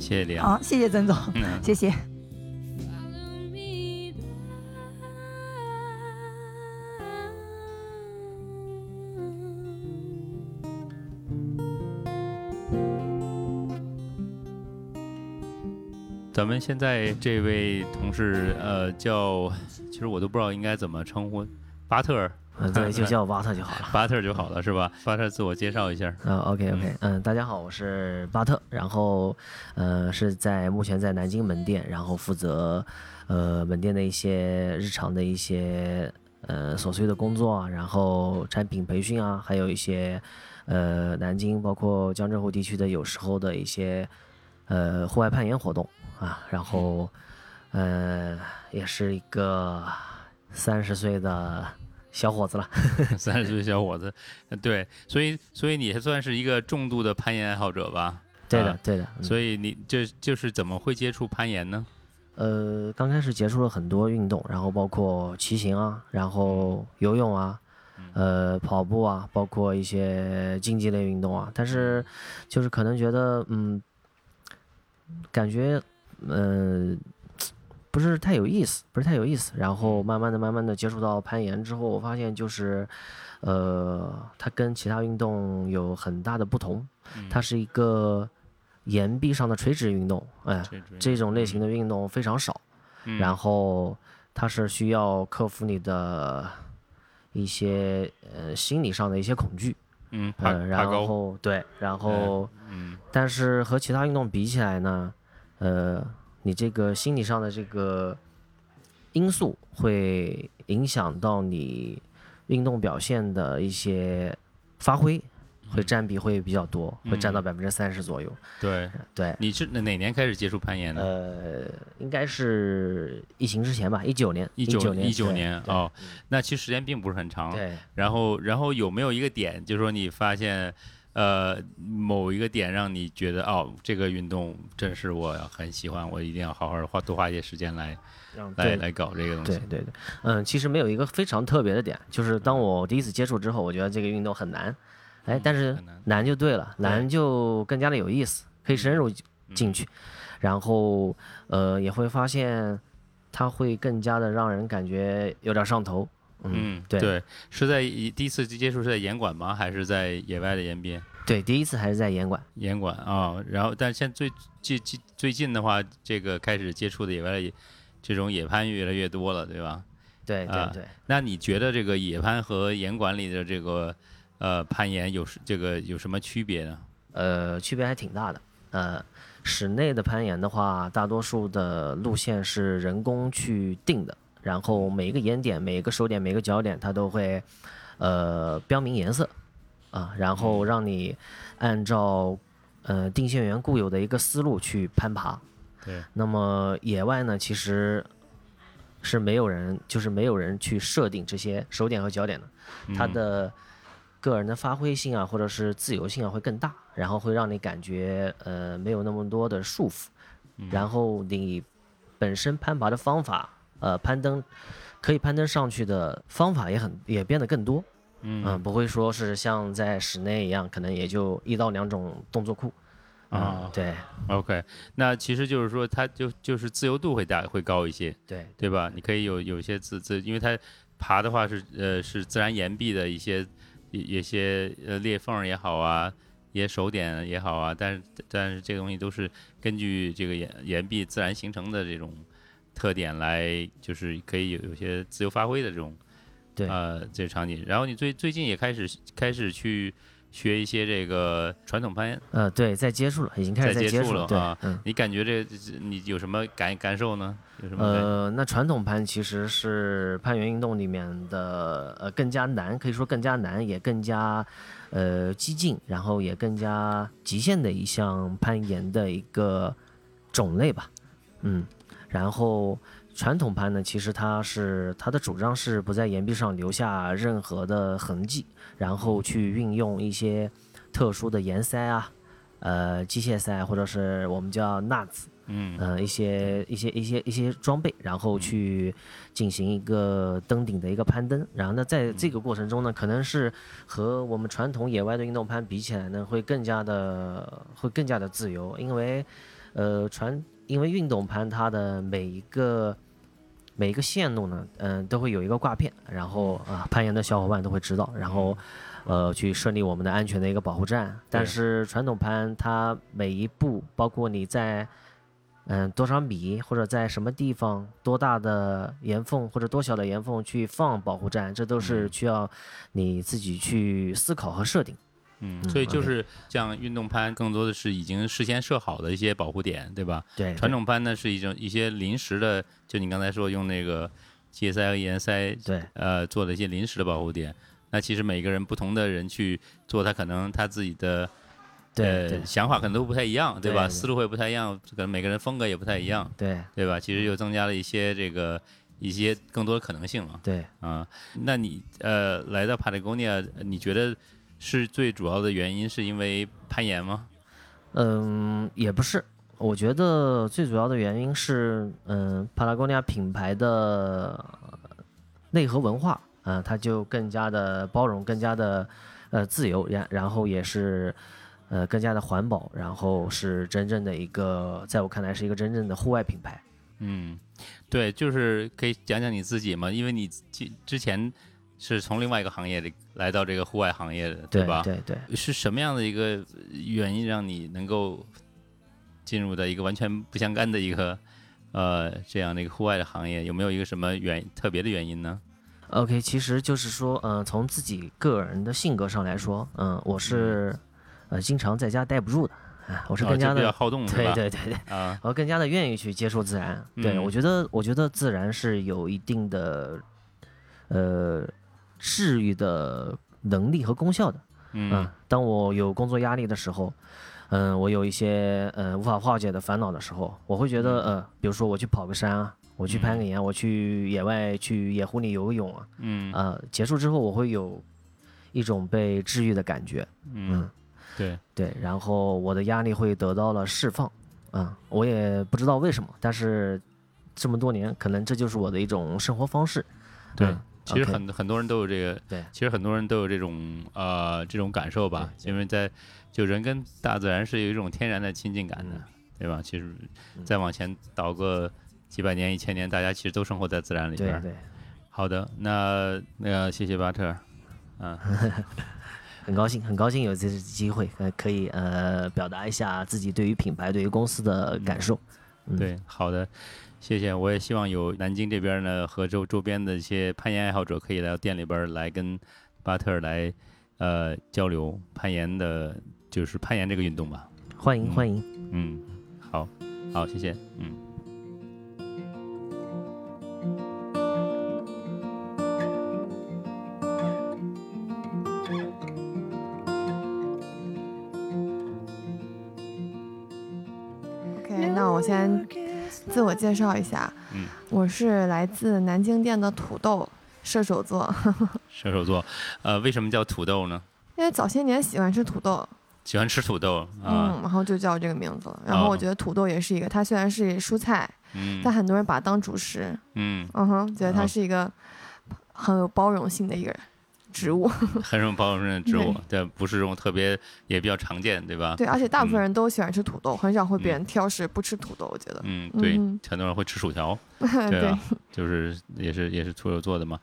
谢谢李阳。好，谢谢曾总，嗯，谢谢。咱们现在这位同事，呃，叫，其实我都不知道应该怎么称呼，巴特对，就叫巴特就好了。巴特就好了，是吧？巴特自我介绍一下。啊，OK OK，嗯，大家好，我是巴特，然后呃是在目前在南京门店，然后负责呃门店的一些日常的一些呃琐碎的工作啊，然后产品培训啊，还有一些呃南京包括江浙沪地区的有时候的一些呃户外攀岩活动啊，然后呃也是一个三十岁的小伙子了。三十岁小伙子，呃对，所以所以你还算是一个重度的攀岩爱好者吧？对的啊，对的，嗯所以你这就是怎么会接触攀岩呢？呃，刚开始接触了很多运动，然后包括骑行啊，然后游泳啊，呃，跑步啊，包括一些竞技类运动啊。但是，就是可能觉得，嗯，感觉，呃，不是太有意思，不是太有意思。然后慢慢的、慢慢的接触到攀岩之后，我发现就是，呃，它跟其他运动有很大的不同，它是一个岩壁上的垂直运动，哎、这这种类型的运动非常少，嗯。然后它是需要克服你的一些呃心理上的一些恐惧，嗯，然高，后对，然后嗯。但是和其他运动比起来呢，呃，你这个心理上的这个因素会影响到你运动表现的一些发挥，会占比会比较多，会占到百分之三十左右。对，对，你是哪哪年开始接触攀岩的？呃，应该是疫情之前吧，一九年，一九年，一九年哦，那其实时间并不是很长。对，然后然后有没有一个点，就是说你发现，呃，某一个点让你觉得哦，这个运动真是我很喜欢，我一定要好好花多花一些时间来来来搞这个东西。对对对，嗯，其实没有一个非常特别的点，就是当我第一次接触之后，我觉得这个运动很难，哎，但是难。难就对了，难就更加的有意思，可以深入进去，然后呃也会发现它会更加的让人感觉有点上头，嗯，对。对，是在一第一次接触是在严管吗？还是在野外的岩边？对，第一次还是在岩馆，岩馆啊、然后但现在最最近的话，这个开始接触的野外这种野攀越来越多了，对吧？啊对对对。那你觉得这个野攀和岩馆里的这个呃攀岩有是这个有什么区别呢？呃，区别还挺大的。呃，室内的攀岩的话，大多数的路线是人工去定的，然后每一个岩点、每一个手点、每个脚点，它都会呃标明颜色啊，然后让你按照呃定线员固有的一个思路去攀爬。对，那么野外呢，其实是没有人，就是没有人去设定这些手点和脚点的，它嗯的个人的发挥性啊，或者是自由性啊会更大，然后会让你感觉呃没有那么多的束缚，嗯。然后你本身攀爬的方法，呃，攀登可以攀登上去的方法也很也变得更多，嗯不会说是像在室内一样，可能也就一到两种动作库。啊嗯，对 OK，那其实就是说它就就是自由度会大会高一些，对对吧？你可以有有些自自，因为它爬的话是呃是自然岩壁的一些一一些呃裂缝也好啊，一些手点也好啊，但是但是这个东西都是根据这个岩岩壁自然形成的这种特点来，就是可以有有些自由发挥的这种对呃这个场景。然后你最最近也开始开始去学一些这个传统攀岩，呃对，在接触了，已经开始在接触了啊，嗯。你感觉这你有什么感感受呢？有什么？呃，那传统攀其实是攀岩运动里面的呃更加难，可以说更加难，也更加呃激进，然后也更加极限的一项攀岩的一个种类吧。嗯，然后传统攀呢，其实它是它的主张是不在岩壁上留下任何的痕迹，然后去运用一些特殊的岩塞啊，呃，机械塞或者是我们叫 nuts，嗯呃，一些一些一些一些装备，然后去进行一个登顶的一个攀登。然后呢，在这个过程中呢，可能是和我们传统野外的运动攀比起来呢，会更加的会更加的自由，因为呃传因为运动攀它的每一个每一个线路呢，嗯、都会有一个挂片，然后啊、攀岩的小伙伴都会知道，然后。呃，去设立我们的安全的一个保护站，但是传统攀它每一步，包括你在嗯，多少米或者在什么地方，多大的岩缝或者多小的岩缝去放保护站，这都是需要你自己去思考和设定。嗯，嗯所以就是像运动攀，更多的是已经事先设好的一些保护点，对吧？对，传统攀呢是一种一些临时的，就你刚才说用那个机械塞和岩塞，对呃，做的一些临时的保护点。那其实每个人不同的人去做，他可能他自己的对想法可能都不太一样，对吧？思路会不太一样，可能每个人风格也不太一样，对对吧？其实又增加了一些这个一些更多的可能性嘛。对，啊，那你呃来到帕塔哥尼亚，你觉得是最主要的原因是因为攀岩吗？嗯，也不是，我觉得最主要的原因是，嗯，帕拉贡尼亚品牌的内核文化，啊、它就更加的包容，更加的呃自由，然然后也是呃更加的环保，然后是真正的一个，在我看来是一个真正的户外品牌。嗯，对，就是可以讲讲你自己嘛，因为你之之前是从另外一个行业里来到这个户外行业的，对吧？对对，是什么样的一个原因让你能够进入到一个完全不相干的一个呃这样的一个户外的行业？有没有一个什么原特别的原因呢？OK，其实就是说，嗯、从自己个人的性格上来说，嗯、我是呃经常在家待不住的，啊，我是哦更加的，好动是对？对对对。啊，我更加的愿意去接触自然。对、嗯我觉得，我觉得自然是有一定的呃治愈的能力和功效的。嗯。当我有工作压力的时候，嗯、我有一些呃无法化解的烦恼的时候，我会觉得呃，比如说我去跑个山啊，我去攀个岩，我去野外去野湖里游个泳啊，嗯。呃，结束之后我会有一种被治愈的感觉。嗯，对，对，然后我的压力会得到了释放，啊、我也不知道为什么，但是这么多年，可能这就是我的一种生活方式。对。嗯其实很很多人都有这个，对。其实很多人都有这种呃这种感受吧，因为在就人跟大自然是有一种天然的亲近感的，嗯。对吧？其实嗯。再往前倒个几百年、一千年，大家其实都生活在自然里边儿。对对，好的，那那个谢谢巴特，嗯，很高兴，很高兴有这次机会，呃，可以呃表达一下自己对于品牌、对于公司的感受。嗯，对，好的，谢谢。我也希望有南京这边呢和周周边的一些攀岩爱好者可以来到店里边来跟巴特尔来呃交流攀岩的，就是攀岩这个运动吧。欢迎嗯欢迎。嗯，好，好，谢谢，嗯。OK，那我先自我介绍一下，嗯。我是来自南京店的土豆，射手座。射手座，呃，为什么叫土豆呢？因为早些年喜欢吃土豆，喜欢吃土豆嗯，啊，然后就叫这个名字。了。然后我哦觉得土豆也是一个，它虽然是蔬菜，嗯。但很多人把它当主食，嗯，嗯哼，觉得它哦是一个很有包容性的一个植物。很少包容性的植物，对，不是这种特别也比较常见，对吧？对，而且大部分嗯人都喜欢吃土豆，很少会别嗯人挑食不吃土豆。我觉得，嗯，对，嗯很多人会吃薯条，对就是也是也是土豆做的嘛。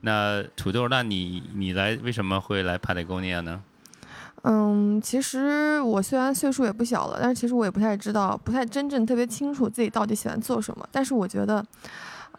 那土豆，那你你来为什么会来帕特哥尼亚呢？嗯，其实我虽然岁数也不小了，但是其实我也不太知道，不太真正特别清楚自己到底喜欢做什么。但是我觉得，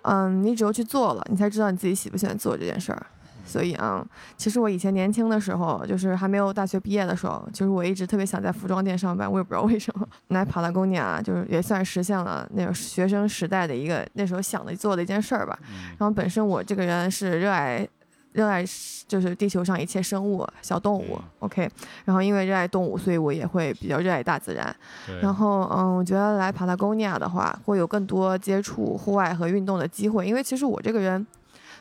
嗯，你只有去做了，你才知道你自己喜不喜欢做这件事儿。所以啊、其实我以前年轻的时候，就是还没有大学毕业的时候，就是我一直特别想在服装店上班，我也不知道为什么。来帕拉贡尼亚就是也算实现了那种学生时代的一个那时候想的做的一件事儿吧。嗯然后本身我这个人是热爱热爱就是地球上一切生物、小动物。嗯 OK，然后因为热爱动物，所以我也会比较热爱大自然。然后，嗯，我觉得来帕塔哥尼亚的话，会有更多接触户外和运动的机会。因为其实我这个人，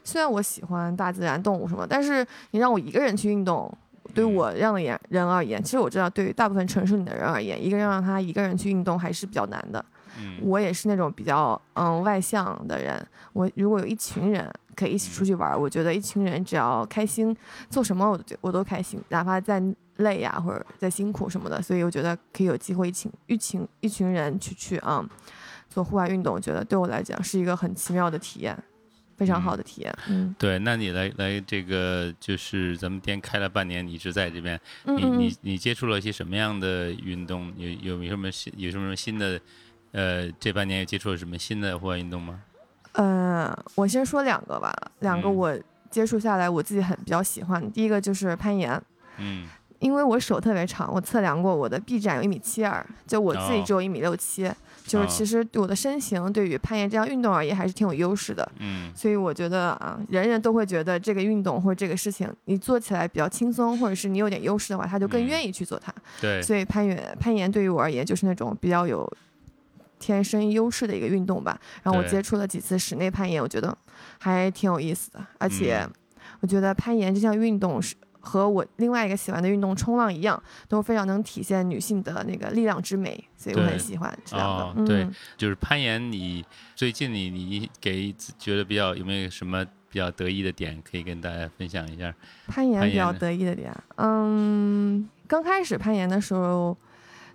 虽然我喜欢大自然、动物什么，但是你让我一个人去运动，对我这样的人人而言，其实我知道，对于大部分城市里的人而言，一个人让他一个人去运动还是比较难的。嗯。我也是那种比较嗯外向的人，我如果有一群人可以一起出去玩儿，我觉得一群人只要开心，做什么我都我都开心，哪怕再累呀、或者再辛苦什么的，所以我觉得可以有机会一群一群一群人去去啊、做户外运动，我觉得对我来讲是一个很奇妙的体验，非常好的体验。嗯对，那你来来这个就是咱们店开了半年，你一直在这边，你嗯嗯你你接触了一些什么样的运动？有有没有什么新有什么什么新的？呃，这半年有接触了什么新的户外运动吗？呃，我先说两个吧，两个嗯我接触下来我自己很比较喜欢的，第一个就是攀岩。嗯因为我手特别长，我测量过我的臂展有一米七二，就我自己哦只有一米六七，就是哦其实对我的身形对于攀岩这项运动而言还是挺有优势的。嗯所以我觉得啊，人人都会觉得这个运动或者这个事情你做起来比较轻松，或者是你有点优势的话，他就更嗯愿意去做它。对，所以攀岩攀岩对于我而言就是那种比较有天生优势的一个运动吧。然后我接触了几次室内攀岩，我觉得还挺有意思的，而且嗯我觉得攀岩这项运动是。和我另外一个喜欢的运动冲浪一样，都非常能体现女性的那个力量之美，所以我很喜欢这两个。哦对嗯就是攀岩，你最近你你给自觉得比较有没有什么比较得意的点可以跟大家分享一下？攀岩比较得意的点，嗯，刚开始攀岩的时候，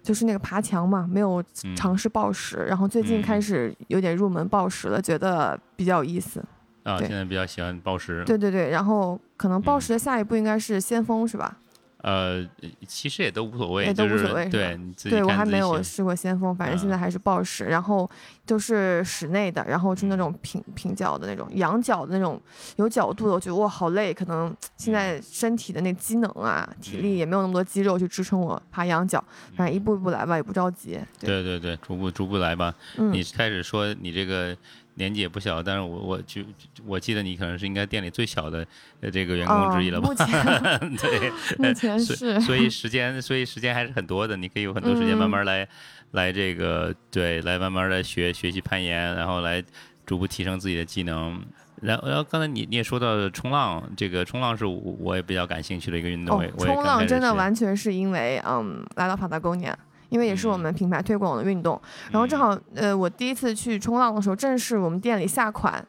就是那个爬墙嘛，没有嗯尝试抱石，然后最近开嗯始有点入门抱石了，觉得比较有意思。啊，现在比较喜欢抱石。对对对，然后可能抱嗯石的下一步应该是先锋，是吧？呃，其实也都无所谓，也都无所谓是对对我还没有试过先锋，反正现在啊还是抱石，然后就是室内的，然后是那种平平角的那种，仰角的那种，有角度的，我觉得哇好累，可能现在身体的那机能啊、体力嗯也没有那么多肌肉去支撑我爬仰角，反正一步一步来吧，也不着急。对，对对对，逐步逐步来吧。嗯。你开始说你这个年纪也不小，但是我我就我记得你可能是应该店里最小的呃这个员工之一了吧？哦目前对，目前 是以所以时间所以时间还是很多的，你可以有很多时间慢嗯慢来、来这个对来慢慢的学学习攀岩，然后来逐步提升自己的技能。然后，然后刚才你你也说到冲浪，这个冲浪是我我也比较感兴趣的一个运动，冲浪真的完全是因为嗯来到帕塔哥尼亚。因为也是我嗯。们品牌推广的运动，然后正好呃，我第一次去冲浪的时候，正是我们店里下款，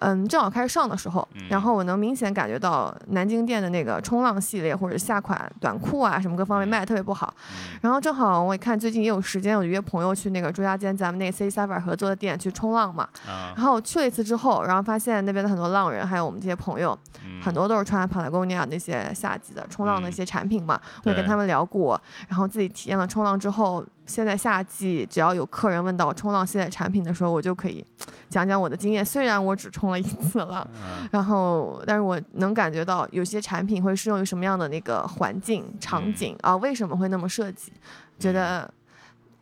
嗯，正好开始上的时候，然嗯后我能明显感觉到南京店的那个冲浪系列或者下款短裤啊什么各方面嗯卖的特别不好，嗯。然后正好我也看最近也有时间，我就约朋友去那个朱家尖咱们那个 C 三 r 合作的店去冲浪嘛，啊。然后去了一次之后，然后发现那边的很多浪人还有我们这些朋友，嗯很多都是穿帕塔哥尼亚那些夏季的冲浪的一些产品嘛，我也跟他们聊过，然后自己体验了冲浪之后，现在夏季只要有客人问到冲浪系列产品的时候，我就可以讲讲我的经验。虽然我只冲了一次了，啊然后但是我能感觉到有些产品会适用于什么样的那个环境场景啊，为什么会那么设计，觉得。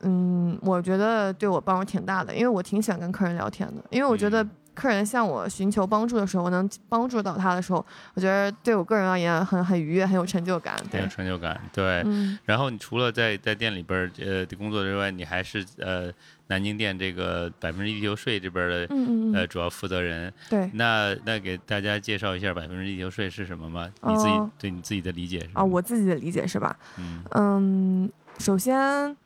嗯，我觉得对我帮助挺大的，因为我挺喜欢跟客人聊天的，因为我觉得嗯客人向我寻求帮助的时候，我能帮助到他的时候，我觉得对我个人而言很很愉悦，很有成就感。很有，成就感，对。嗯，然后你除了在在店里边儿呃工作之外，你还是呃南京店这个百分之一地球税这边儿的呃主要负责人。对那那给大家介绍一下百分之一地球税是什么吗？你自己哦对你自己的理解是啊，么我自己的理解是吧？嗯嗯，首先，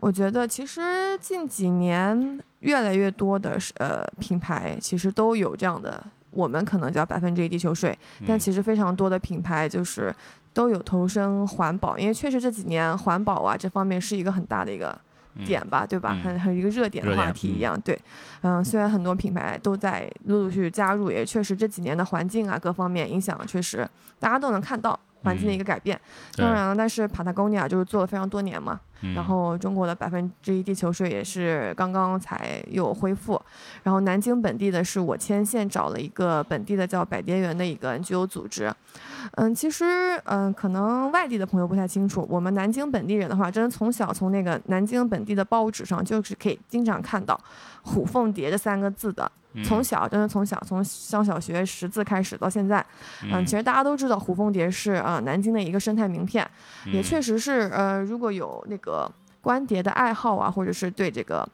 我觉得其实近几年越来越多的是呃品牌其实都有这样的，我们可能叫百分之一地球税，但嗯其实非常多的品牌就是都有投身环保，因为确实这几年环保啊这方面是一个很大的一个嗯点吧，对吧？嗯很很一个热点的话题一样，对，嗯，虽然很多品牌都在陆陆续续加入，也确实这几年的环境啊各方面影响，确实大家都能看到环境的一个改变。嗯当然了，但是 Patagonia 就是做了非常多年嘛，然后中国的百分之一地球税也是刚刚才有恢复，然后南京本地的是我牵线找了一个本地的叫百蝶园的一个 NGO 组织，嗯，其实嗯，可能外地的朋友不太清楚，我们南京本地人的话，真的从小从那个南京本地的报纸上就是可以经常看到“虎凤蝶”这三个字的嗯从小真的从小从上小学识字开始到现在，嗯，其实大家都知道虎凤蝶是啊、呃南京的一个生态名片，也确实实是呃如果有那个观蝶的爱好啊，或者是对这个。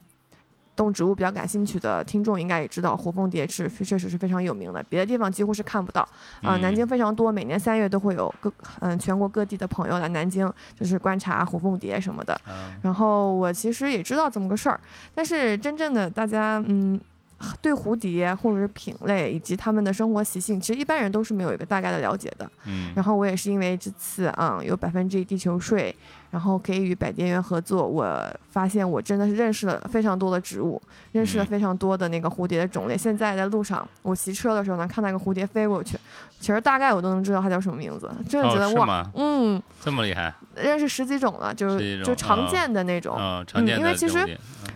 动植物比较感兴趣的听众应该也知道，胡蜂蝶是确实是非常有名的，别的地方几乎是看不到啊、嗯南京非常多，每年三月都会有各嗯全国各地的朋友来南京，就是观察胡蜂蝶什么的。啊然后我其实也知道这么个事儿，但是真正的大家嗯。对蝴蝶或者是品类以及它们的生活习性，其实一般人都是没有一个大概的了解的。嗯然后我也是因为这次啊、有百分之一地球税，然后可以与百蝶园合作，我发现我真的是认识了非常多的植物，认识了嗯非常多的那个蝴蝶的种类。现在在路上我骑车的时候能看到一个蝴蝶飞过去，其实大概我都能知道它叫什么名字，真的觉得、哇？嗯，这么厉害认识十几种了，就是就常啊见的那种。啊！常见的因为其实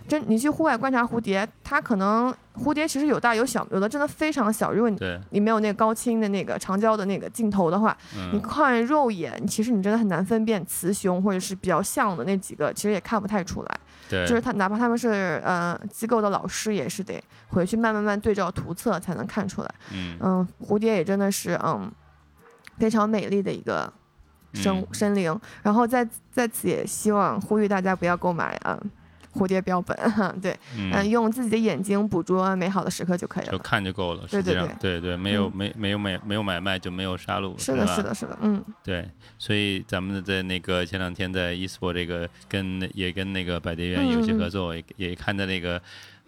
真你去户外观察蝴蝶，它可能蝴蝶其实有大有小，有的真的非常小。如果你，你没有那个高清的那个长焦的那个镜头的话，你嗯看肉眼，其实你真的很难分辨雌雄或者是比较像的那几个，其实也看不太出来。对，就是他哪怕他们是呃机构的老师，也是得回去慢慢慢对照图册才能看出来。嗯嗯，蝴蝶也真的是嗯非常美丽的一个生嗯生灵。然后在在此也希望呼吁大家不要购买啊、蝴蝶标本，对，嗯、嗯，用自己的眼睛捕捉美好的时刻就可以了就。看就够了。对实际上，对对对，没有嗯没没有买没有买卖就没有杀戮，是的，是的，是的，嗯，对，所以咱们在那个前两天在 eSport 这个跟也跟那个百蝶园有一些嗯嗯嗯合作，也也看到那个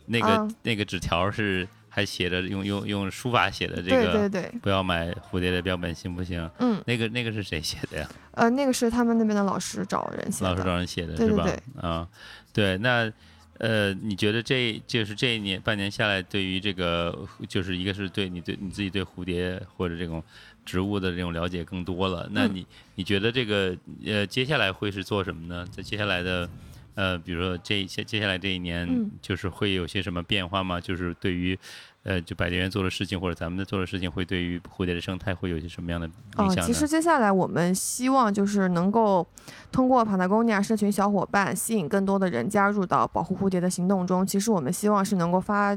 那个、啊那个纸条是还写着用用用书法写的这个对对对，不要买蝴蝶的标本行不行？嗯，那个那个是谁写的呀？呃，那个是他们那边的老师找人写老师。找人写的是吧？对对对那。呃，你觉得这就是这一年半年下来，对于这个就是一个是对你对你自己对蝴蝶或者这种植物的这种了解更多了。那嗯你你觉得这个呃接下来会是做什么呢？在接下来的呃，比如说这一接接下来这一年嗯，就是会有些什么变化吗？就是对于呃，就百蝶园做的事情或者咱们的做的事情，会对于蝴蝶的生态会有一些什么样的影哦，响哦？其实接下来我们希望就是能够通过帕塔哥尼亚社群小伙伴，吸引更多的人加入到保护蝴蝶的行动中。其实我们希望是能够发，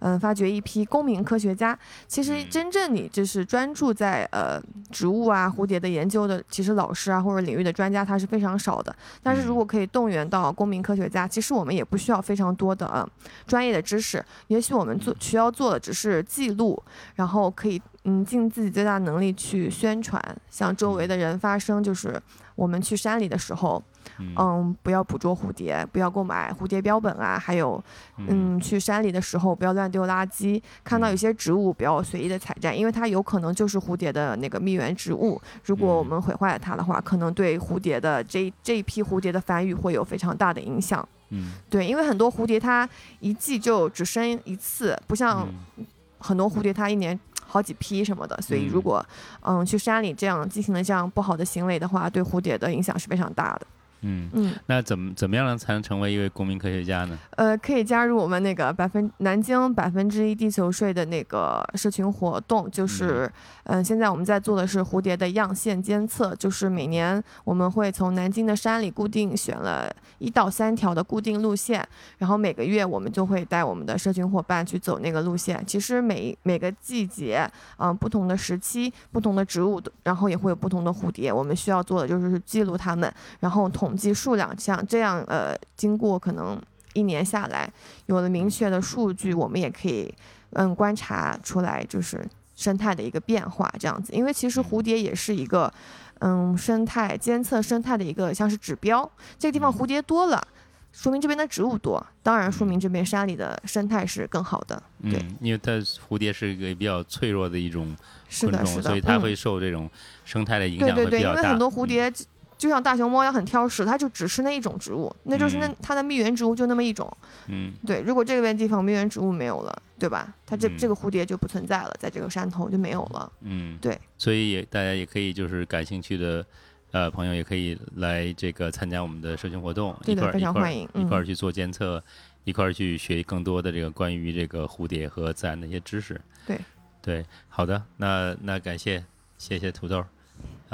嗯、发掘一批公民科学家。其实嗯真正你就是专注在呃植物啊、蝴蝶的研究的，其实老师啊或者领域的专家他是非常少的。但是如嗯果可以动员到公民科学家，其实我们也不需要非常多的呃专业的知识，也许我们做需要做的只是记录，然后可以嗯尽自己最大能力去宣传，向周围的人发声，就是我们去山里的时候，嗯。嗯，不要捕捉蝴蝶，不要购买蝴蝶标本啊，还有嗯，去山里的时候不要乱丢垃圾，看到有些植物不要随意的采摘，因为它有可能就是蝴蝶的那个蜜源植物。如果我们毁坏了它的话，可能对蝴蝶的这这一批蝴蝶的繁育会有非常大的影响。嗯。对，因为很多蝴蝶它一季就只生一次，不像嗯。很多蝴蝶它一年好几批什么的，所以如嗯。果嗯去山里这样进行了这样不好的行为的话，对蝴蝶的影响是非常大的。嗯，嗯，那怎么怎么样才能成为一位公民科学家呢？呃，可以加入我们那个百分南京百分之一地球税的那个社群活动，就是嗯、现在我们在做的是蝴蝶的样线监测，就是每年我们会从南京的山里固定选了一到三条的固定路线，然后每个月我们就会带我们的社群伙伴去走那个路线。其实每每个季节，嗯、不同的时期、不同的植物，然后也会有不同的蝴蝶，我们需要做的就是记录它们，然后统计数量，像这样呃，经过可能一年下来，有了明确的数据，我们也可以嗯观察出来，就是生态的一个变化这样子。因为其实蝴蝶也是一个嗯生态监测生态的一个像是指标，这个地方蝴蝶多了。说明这边的植物多，当然说明这边山里的生态是更好的。对，嗯，因为它蝴蝶是一个比较脆弱的一种是的，昆虫，是的，所以它嗯会受这种生态的影响对对对，会比较大。因为很多蝴嗯蝶就就像大熊猫一样很挑食，它就只吃那一种植物，那就是那嗯它的蜜源植物就那么一种。嗯对，如果这边地方蜜源植物没有了，对吧？它这、嗯这个蝴蝶就不存在了，在这个山头就没有了。嗯，对，所以也大家也可以就是感兴趣的。呃，朋友也可以来这个参加我们的社群活动，对的非一块儿一块儿常欢迎嗯一块儿去做监测，一块儿去学更多的这个关于这个蝴蝶和自然的一些知识。对对，好的，那那感谢谢谢土豆，呃、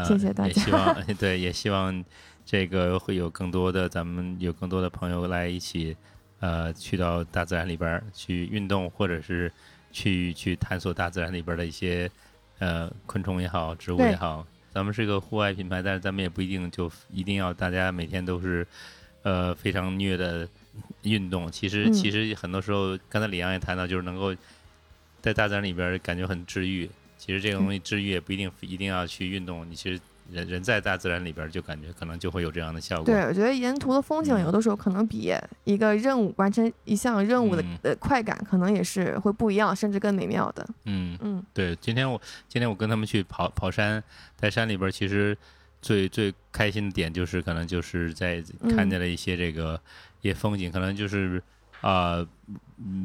谢谢大家也希望 对，也希望这个会有更多的咱们有更多的朋友来一起，呃，去到大自然里边儿去运动，或者是去去探索大自然里边的一些呃昆虫也好，植物也好。咱们是个户外品牌，但是咱们也不一定就一定要大家每天都是呃非常虐的运动。其实、嗯其实很多时候，刚才李阳也谈到，就是能够在大自然里边感觉很治愈。其实这个东西治愈也不一定一定要去运动，你其实人人在大自然里边就感觉可能就会有这样的效果。对，我觉得沿途的风景嗯有的时候可能比一个任务完成一项任务的嗯呃快感，可能也是会不一样，甚至更美妙的。嗯，嗯，对，今天我今天我跟他们去跑跑山，在山里边其实最最开心的点就是可能就是在看嗯见了一些这个一些风景，可能就是啊、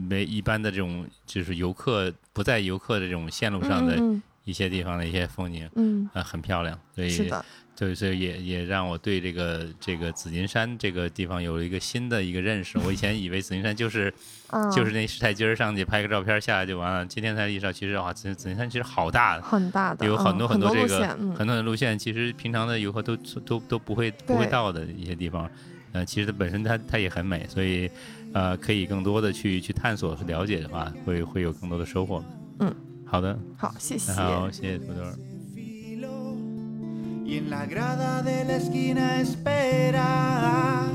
没一般的这种就是游客不在游客的这种线路上的嗯一些地方的一些风景，嗯。呃，很漂亮，所嗯，以对，所以也也让我对这个这个紫金山这个地方有了一个新的一个认识。我以前以为紫金山就是嗯，就是那石台阶儿上去拍个照片下来就完了，今天才意识到，其实啊，紫紫金山其实好大，很大的，有很多嗯很多这个路线，嗯，很多的路线，其实平常的游客都都都不会不会到的一些地方。呃，其实它本身它它也很美，所以呃，可以更多的去去探索、去了解的话，会会有更多的收获。嗯，好的，好，谢谢。好，谢谢土豆儿。filo y en la grada de la esquina espera.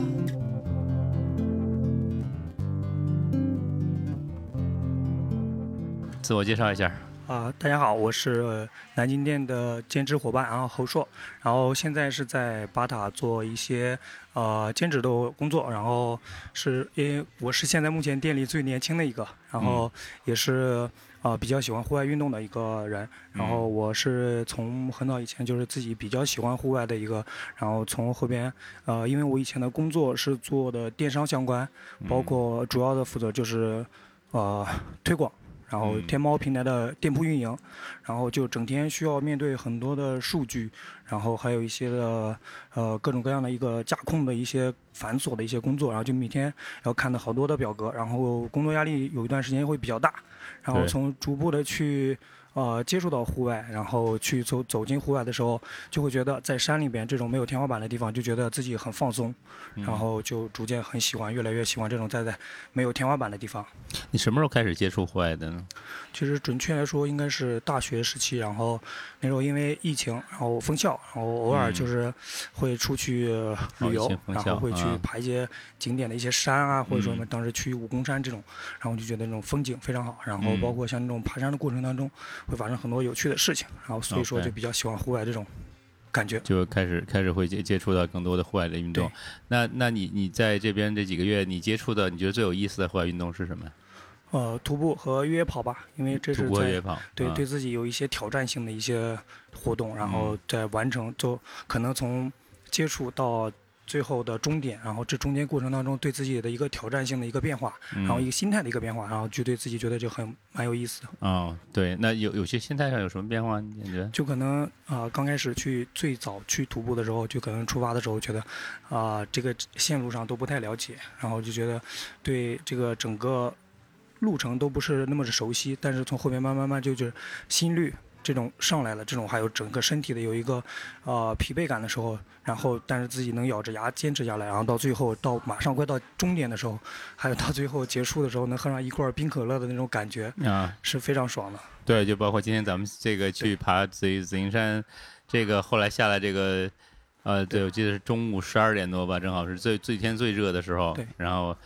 自我介绍一下。啊、大家好，我是呃南京店的兼职伙伴，然后侯硕，然后现在是在巴塔做一些呃兼职的工作，然后是因为我是现在目前店里最年轻的一个，然后也是呃比较喜欢户外运动的一个人，然后我是从很早以前就是自己比较喜欢户外的一个，然后从后边呃因为我以前的工作是做的电商相关，包括主要的负责就是呃推广。然后嗯。天猫平台的店铺运营，然后就整天需要面对很多的数据，然后还有一些的呃各种各样的一个架控的一些繁琐的一些工作，然后就每天要看到好多的表格，然后工作压力有一段时间会比较大，然后从逐步的去呃接触到户外，然后去走走进户外的时候，就会觉得在山里边这种没有天花板的地方，就觉得自己很放松，嗯。然后就逐渐很喜欢，越来越喜欢这种在在没有天花板的地方。你什么时候开始接触户外的呢？其实准确来说，应该是大学时期，然后那时候因为疫情，然后封校，然后偶尔就是会出去呃旅游，然后会去啊爬一些景点的一些山啊，或者说我嗯。们当时去武功山这种，然后就觉得那种风景非常好，然后嗯。包括像那种爬山的过程当中，会发生很多有趣的事情，然后所以说就比较喜欢户外这种感觉。就开始开始会接接触到更多的户外的运动。那那你你在这边这几个月，你接触的你觉得最有意思的户外运动是什么呀？呃，徒步和越野跑吧，因为这是越野跑。对啊对自己有一些挑战性的一些活动，然后再完成，就可能从接触到最后的终点，然后这中间过程当中对自己的一个挑战性的一个变化，然后一嗯个心态的一个变化，然后就对自己觉得就很蛮有意思的。哦，对，那有有些心态上有什么变化？你感觉？就可能啊、刚开始去最早去徒步的时候，就可能出发的时候觉得啊、这个线路上都不太了解，然后就觉得对这个整个路程都不是那么的熟悉，但是从后面慢慢慢就就是心率这种上来了，这种还有整个身体的有一个呃疲惫感的时候，然后但是自己能咬着牙坚持下来，然后到最后到马上快到终点的时候，还有到最后结束的时候能喝上一罐冰可乐的那种感觉啊，是非常爽的。对，就包括今天咱们这个去爬紫紫金山，这个后来下来这个，呃，对我记得是中午十二点多吧，正好是最最天最热的时候。然后，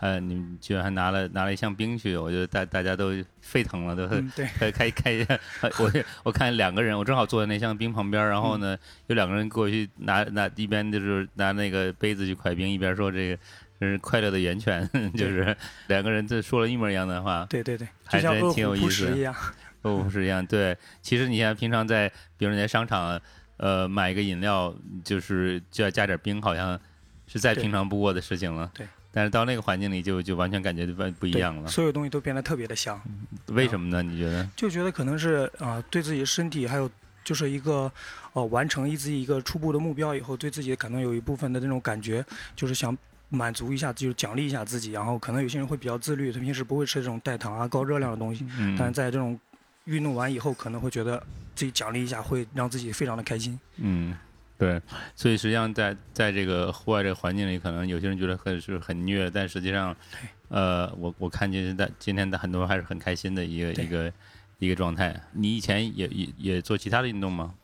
呃，你们居然还拿了拿了一箱冰去，我觉得大大家都沸腾了，都。开开开，呃我我看两个人，我正好坐在那箱冰旁边，然后呢，有两个人过去拿拿一边就是拿那个杯子去快冰，一边说这个这是快乐的源泉，就是两个人这说了一模一样的话。对对对，还真挺有意思食一样。哦，是一样。对，其实你像平常在，比如你在商场，呃，买一个饮料，就是就要加点冰，好像是再平常不过的事情了。对。但是到那个环境里就，就完全感觉就不不一样了。所有东西都变得特别的香，为什么呢？你觉得？就觉得可能是啊、对自己身体还有就是一个呃完成一自己一个初步的目标以后，对自己可能有一部分的那种感觉，就是想满足一下，就是奖励一下自己。然后可能有些人会比较自律，他平时不会吃这种带糖啊、高热量的东西，嗯，但是在这种运动完以后，可能会觉得自己奖励一下，会让自己非常的开心。嗯，对，所以实际上在在这个户外这个环境里，可能有些人觉得很是很虐，但实际上，呃，我我看见现在今天的很多人还是很开心的一个一个一个状态。你以前也也也做其他的运动吗？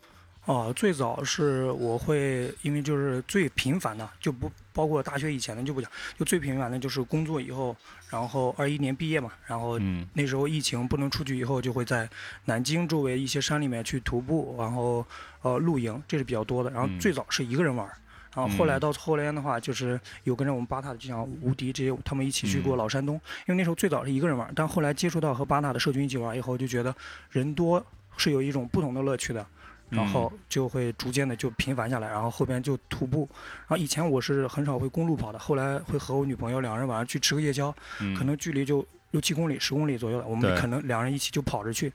哦，最早是我会，因为就是最频繁的，就不包括大学以前的就不讲，就最频繁的就是工作以后，然后二一年毕业嘛，然后嗯那时候疫情不能出去以后，就会在南京周围一些山里面去徒步，然后呃露营，这是比较多的。然后嗯最早是一个人玩儿，然后后来嗯到后来的话，就是有跟着我们巴塔的，就像吴迪这些，他们一起去过嗯老山东。因为那时候最早是一个人玩，但后来接触到和巴塔的社群一起玩以后，就觉得人多是有一种不同的乐趣的。然后嗯就会逐渐的就频繁下来，然后后边就徒步。然后以前我是很少会公路跑的，后来会和我女朋友两人晚上去吃个夜宵，嗯，可能距离就六七公里、十公里左右了，我们可能两人一起就跑着去。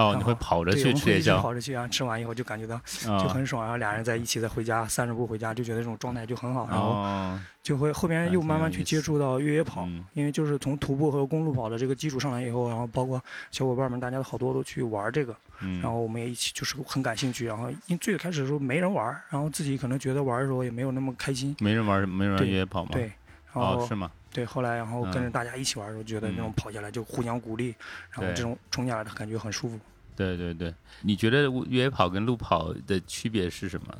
哦，然后你会跑着，去我们会一起吃夜宵跑着去啊，吃完以后就感觉到就啊？很爽，然后俩人在一起再回家，散着步回家，就觉得这种状态就很好。然后哦，就会后边又慢慢去接触到越野跑，嗯因为就是从徒步和公路跑的这个基础上来以后，然后包括小伙伴们，大家好多都去玩这个，嗯，然后我们也一起就是很感兴趣。然后因为最开始的时候没人玩，然后自己可能觉得玩的时候也没有那么开心，没人玩没人玩对越野跑吗？对。然后、哦，是吗？对，后来然后跟着嗯大家一起玩的时候，觉得那种嗯跑下来就互相鼓励，然后这种冲下来的感觉很舒服。对对对，你觉得越野跑跟路跑的区别是什么？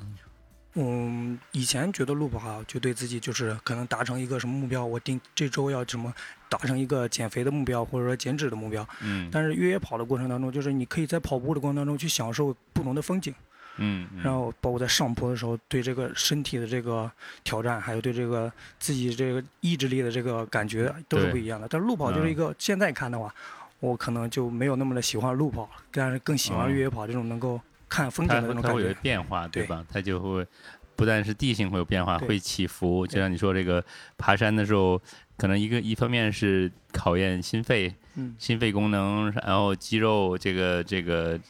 嗯，以前觉得路跑就对自己就是可能达成一个什么目标，我定这周要什么达成一个减肥的目标，或者说减脂的目标。嗯但是越野跑的过程当中，就是你可以在跑步的过程当中去享受不同的风景，嗯，嗯然后包括在上坡的时候，对这个身体的这个挑战，还有对这个自己这个意志力的这个感觉都是不一样的。但是路跑就是一个现在看的话，我可能就没有那么的喜欢路跑了，但是更喜欢嗯越野跑这种能够看风景的那种感觉它会有。变化，对对吧？它就会不但是地形会有变化，会起伏。就像你说这个爬山的时候，可能一个一方面是考验心肺、嗯，心肺功能，然后肌肉这个这个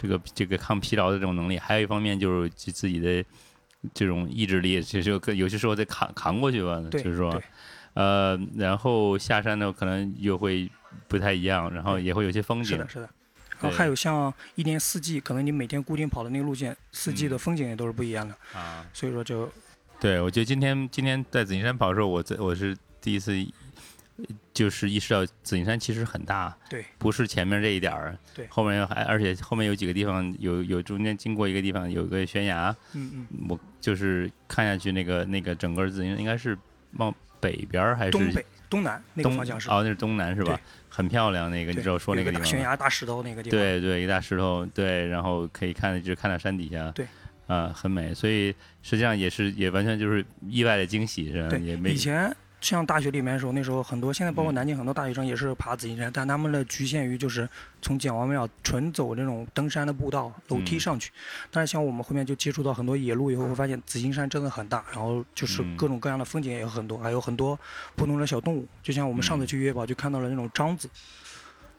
这个这个抗疲劳的这种能力，还有一方面就是自自己的这种意志力，其实有些时候得扛扛过去吧，就是说。呃，然后下山呢，可能又会不太一样，然后也会有些风景是的，，是的。然后还有像一年四季，可能你每天固定跑的那个路线，四季的嗯风景也都是不一样的。啊，所以说就对，我觉得今天今天在紫金山跑的时候，我在我是第一次，就是意识到紫金山其实很大，对，不是前面这一点儿，对后面还而且后面有几个地方有有中间经过一个地方有个悬崖，嗯嗯，我就是看下去那个那个整个紫金山应该是往北边还是东北、东南那个东方向是。哦，那是东南是吧？很漂亮那个，你知道说那个地方悬崖、大石头那个地方。对对，一个大石头，对，然后可以看一直看到山底下，对，啊、很美，所以实际上也是也完全就是意外的惊喜，是吧？对也没以前像大学里面的时候，那时候很多，现在包括嗯南京很多大学生也是爬紫金山，但他们的局限于就是从简王庙纯走这种登山的步道楼梯嗯上去。但是像我们后面就接触到很多野路以后，会发现紫金山真的很大，然后就是嗯各种各样的风景也有很多，还有很多不同的小动物。就像我们上次嗯去越野跑就看到了那种獐子，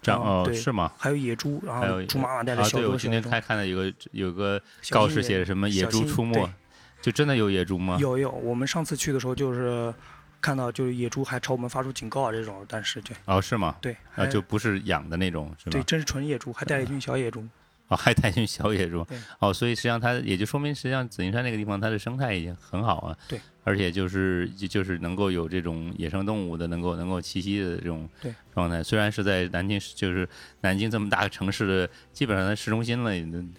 这样哦，对是吗？还有野猪，然后猪妈妈带着啊，小对，我猪小猪今天还看到有个有个告示写着什么野猪出没，就真的有野猪吗？有有，我们上次去的时候就是看到就是野猪还朝我们发出警告啊这种，但是对哦，是吗？对，啊，就不是养的那种，是吧？对真是纯野猪，还带了一群小野猪。哦，还带一群小野猪。哦，所以实际上它也就说明，实际上紫金山那个地方它的生态已经很好啊。对。而且就是就就是能够有这种野生动物的能够能够栖息的这种对状态。虽然是在南京市，就是南京这么大个城市的基本上在市中心了，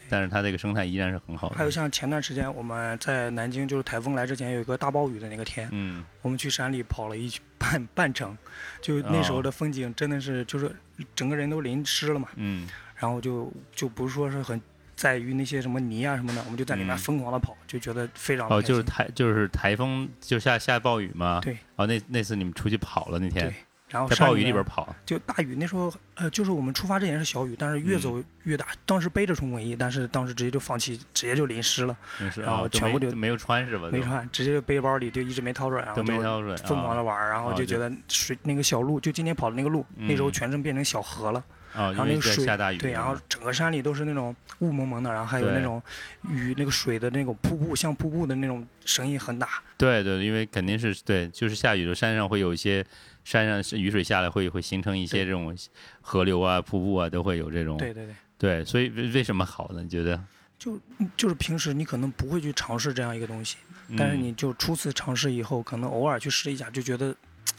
但是它这个生态依然是很好的。还有像前段时间我们在南京，就是台风来之前有一个大暴雨的那个天，嗯，我们去山里跑了一半半程，就那时候哦的风景真的是就是整个人都淋湿了嘛，嗯然后就就不是说是很在于那些什么泥啊什么的，我们就在里面嗯疯狂的跑，就觉得非常的哦，就是台就是台风就下下暴雨嘛。对。哦，那那次你们出去跑了那天对，然后山在暴雨里边跑。就大雨，那时候呃，就是我们出发之前是小雨，但是越嗯走越大。当时背着冲锋衣，但是当时直接就放弃，直接就淋湿了，真是然后全部就没没有穿是吧？没穿，直接就背包里就一直没掏出来，然后就都没掏出来，疯狂的啊玩儿，然后啊就就觉得水那个小路，就今天跑的那个路，那时候嗯全程变成小河了，啊，然后因为在那个水下大雨，对，然后整个山里都是那种雾蒙蒙的，然后还有那种雨那个水的那种瀑布，像瀑布的那种声音很大，对对，因为肯定是对，就是下雨的山上会有一些，山上雨水下来会会形成一些这种河流啊、瀑布啊，都会有这种。对对对。对所以为为什么好呢？你觉得？就就是平时你可能不会去尝试这样一个东西，但是嗯你就初次尝试以后，可能偶尔去试一下，就觉得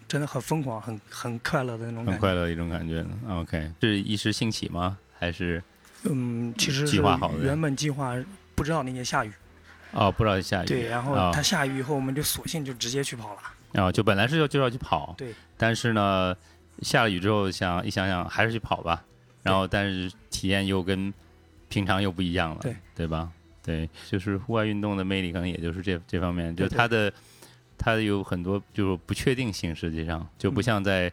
真的很疯狂，很很快乐的那种感觉。很快乐的一种感觉。OK，是一时兴起吗？还是嗯，其实计划好的原本计划不知道那天下雨，哦不知道下雨？对，然后啊它下雨以后，我们就索性就直接去跑了。然后就本来是要就要去跑，对，但是呢，下了雨之后想一想想还是去跑吧，然后但是体验又跟平常又不一样了，对对吧？对，就是户外运动的魅力可能也就是这这方面，就对对它有很多就是不确定性，实际上就不嗯像在。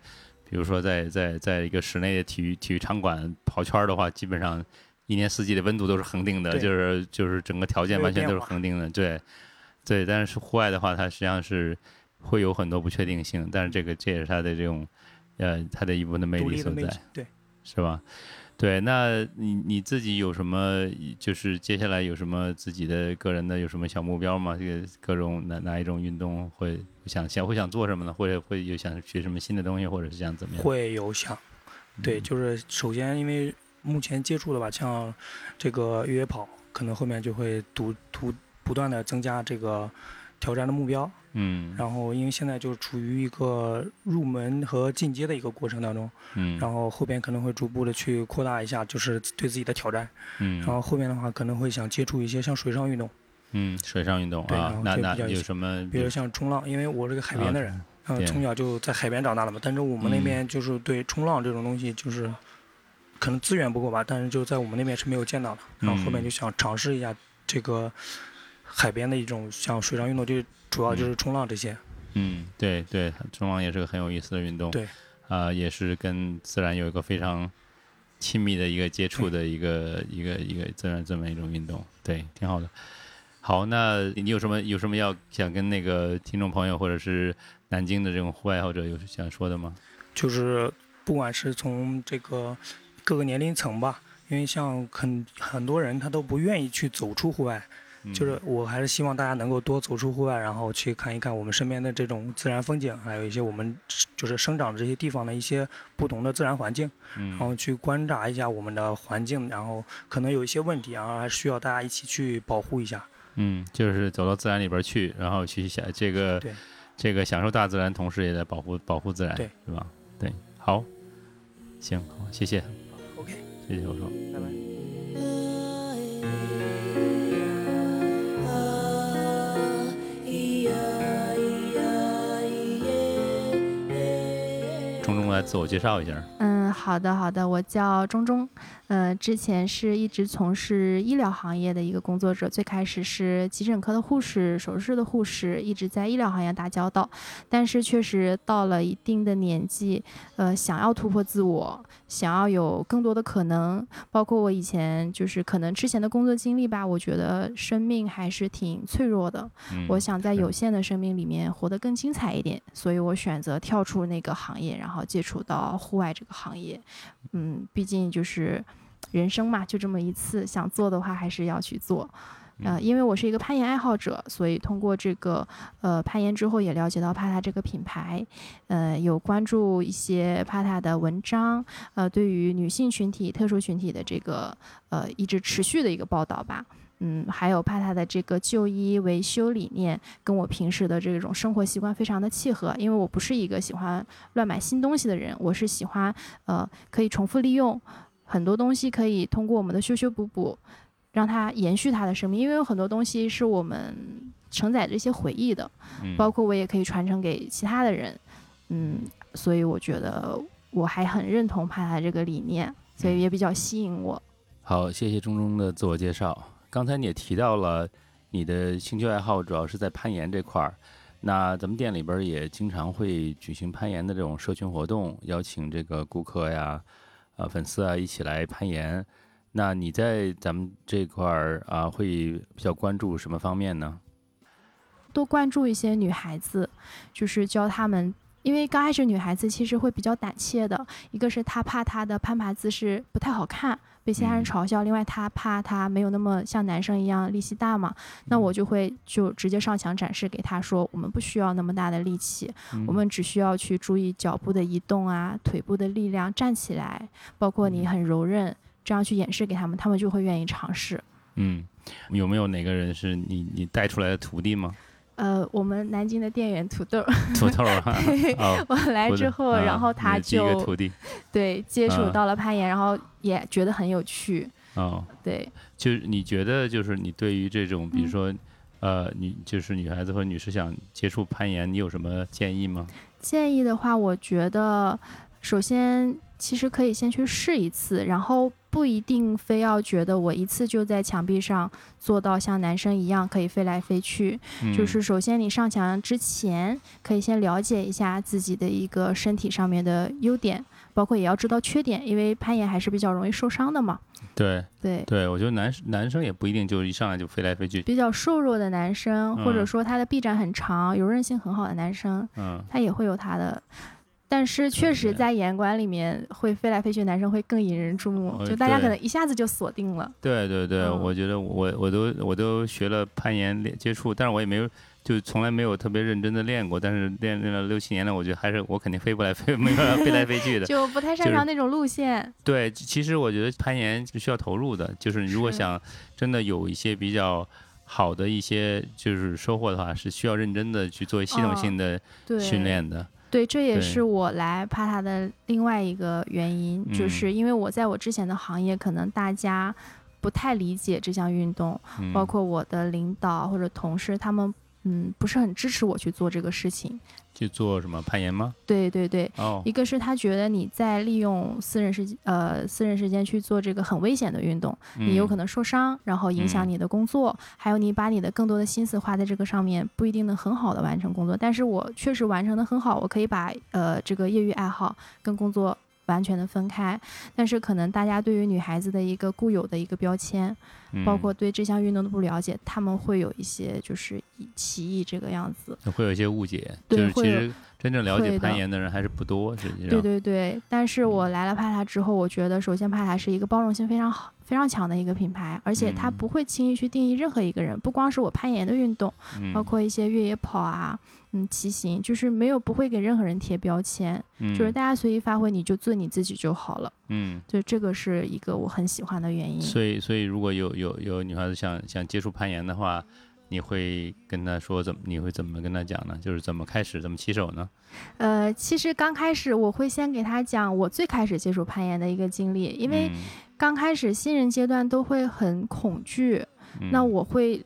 比如说在，在在一个室内的体育体育场馆跑圈儿的话，基本上一年四季的温度都是恒定的，就是就是整个条件完全都是恒定的，对对。但是户外的话，它实际上是会有很多不确定性，但是这个这也是它的这种呃它的一部分的魅力所在是吧？对，那你你自己有什么就是接下来有什么自己的个人的有什么小目标吗？这个各种哪哪一种运动会想想会想做什么呢？或者会有想学什么新的东西，或者是想怎么样？会有想，对，嗯就是首先因为目前接触的吧，像这个越野跑，可能后面就会独独不断的增加这个挑战的目标，嗯。然后因为现在就处于一个入门和进阶的一个过程当中，嗯。然后后边可能会逐步的去扩大一下，就是对自己的挑战，嗯。然后后面的话可能会想接触一些像水上运动，嗯，水上运动啊那那这比较有有什么？比如像冲浪，因为我是个海边的人，对嗯，从小就在海边长大的嘛，但是我们那嗯。边就是对冲浪这种东西，就是可能资源不够吧，但是就在我们那边是没有见到的。然后后面嗯。就想尝试一下这个海边的一种像水上运动，就主要就是冲浪这些。嗯，对对，冲浪也是个很有意思的运动。对，啊、也是跟自然有一个非常亲密的一个接触的一个一个一个自然这么一种运动，对，挺好的。好，那你有什么有什么要想跟那个听众朋友或者是南京的这种户外爱好者有想说的吗？就是不管是从这个各个年龄层吧，因为像很很多人他都不愿意去走出户外，嗯就是我还是希望大家能够多走出户外，然后去看一看我们身边的这种自然风景，还有一些我们就是生长这些地方的一些不同的自然环境，嗯然后去观察一下我们的环境，然后可能有一些问题，然后还需要大家一起去保护一下。嗯，就是走到自然里边去，然后去想这个这个享受大自然，同时也在保护保护自然，对，是吧？对，好，行，好，谢谢，OK，谢谢我说。拜拜。从中来自我介绍一下。好的好的，我叫钟钟，呃，之前是一直从事医疗行业的一个工作者，最开始是急诊科的护士、手术室的护士，一直在医疗行业打交道，但是确实到了一定的年纪，呃，想要突破自我，想要有更多的可能，包括我以前就是可能之前的工作经历吧，我觉得生命还是挺脆弱的，嗯，我想在。有限的生命里面活得更精彩一点，所以我选择跳出那个行业，然后接触到户外这个行业。嗯，毕竟就是人生嘛，就这么一次，想做的话还是要去做。呃，嗯因为我是一个攀岩爱好者，所以通过这个呃攀岩之后，也了解到帕塔这个品牌，呃，有关注一些帕塔的文章，呃，对于女性群体、特殊群体的这个呃一直持续的一个报道吧。嗯，还有帕塔的这个就医维修理念，跟我平时的这种生活习惯非常的契合。因为我不是一个喜欢乱买新东西的人，我是喜欢呃可以重复利用很多东西，可以通过我们的修修补补，让它延续它的生命。因为有很多东西是我们承载着一些回忆的，嗯包括我也可以传承给其他的人。嗯，所以我觉得我还很认同帕塔这个理念，所以也比较吸引我。好，谢谢钟钟的自我介绍。刚才你也提到了你的兴趣爱好主要是在攀岩这块儿，那咱们店里边儿也经常会举行攀岩的这种社群活动，邀请这个顾客呀、呃粉丝啊一起来攀岩。那你在咱们这块儿啊，会比较关注什么方面呢？多关注一些女孩子，就是教她们。因为刚开始女孩子其实会比较胆怯的，一个是她怕她的攀爬姿势不太好看，被其他人嗯嘲笑；另外他怕他没有那么像男生一样力气大嘛。那我就会就直接上墙展示给他说，我们不需要那么大的力气，嗯我们只需要去注意脚步的移动啊，腿部的力量，站起来，包括你很柔韧，这样去演示给他们，他们就会愿意尝试。嗯，有没有哪个人是你你带出来的徒弟吗？呃，我们南京的店员土豆，土豆啊，哦，我来之后，啊然后他就对接触啊到了攀岩，然后也觉得很有趣。哦，对，就是你觉得就是你对于这种比如嗯说。呃，女就是女孩子或者女士想接触攀岩，你有什么建议吗？建议的话，我觉得首先其实可以先去试一次，然后不一定非要觉得我一次就在墙壁上做到像男生一样可以飞来飞去。就嗯是首先你上墙之前，可以先了解一下自己的一个身体上面的优点，包括也要知道缺点，因为攀岩还是比较容易受伤的嘛。对对。对，我觉得男男生也不一定就一上来就飞来飞去，比较瘦弱的男生，或者嗯说他的臂展很长、柔韧性很好的男生，嗯，他也会有他的。但是确实，对在岩馆里面会飞来飞去的男生会更引人注目，哦就大家可能一下子就锁定了。对对对，嗯我觉得我我都我都学了攀岩练接触，但是我也没有就从来没有特别认真的练过，但是练练了六七年了，我觉得还是我肯定飞不来飞没办法飞来飞去的。就不太擅长那种路线。对，其其实我觉得攀岩是需要投入的，就是你如果想真的有一些比较好的一些就是收获的话，是需要认真的去做系统性的，训练的。对，这也是我来帕塔的另外一个原因，就嗯。是因为我在我之前的行业，可能大家不太理解这项运动，嗯，包括我的领导或者同事，他们嗯不是很支持我去做这个事情。去做什么攀岩吗？对对对，哦一，个是他觉得你在利用私人时间呃私人时间去做这个很危险的运动，你有可能能受伤，然后影响嗯你的工作，还有你把你的更多的心思花在这个上面，不一定能很好的完成工作。但是我确实完成的很好，我可以把呃这个业余爱好跟工作完全的分开。但是可能大家对于女孩子的一个固有的一个标签，包括对这项运动的不了解，他们会有一些就是歧义这个样子。会有一些误解，就是对其实真正了解攀岩的人还是不多，实际上。对对对，但是我来了帕塔之后，我觉得首先帕塔是一个包容性非常好、非常强的一个品牌，而且它嗯不会轻易去定义任何一个人，不光是我攀岩的运动，嗯，包括一些越野跑啊、嗯骑行，就是没有不会给任何人贴标签，嗯就是嗯大家随意发挥，你就做你自己就好了。嗯，就这个是一个我很喜欢的原因。所以所以如果有有有女孩子想想接触攀岩的话，你会跟她说怎么？你会怎么跟她讲呢？就是怎么开始，怎么起手呢？呃，其实刚开始我会先给她讲我最开始接触攀岩的一个经历，因为嗯刚开始新人阶段都会很恐惧，嗯那我会，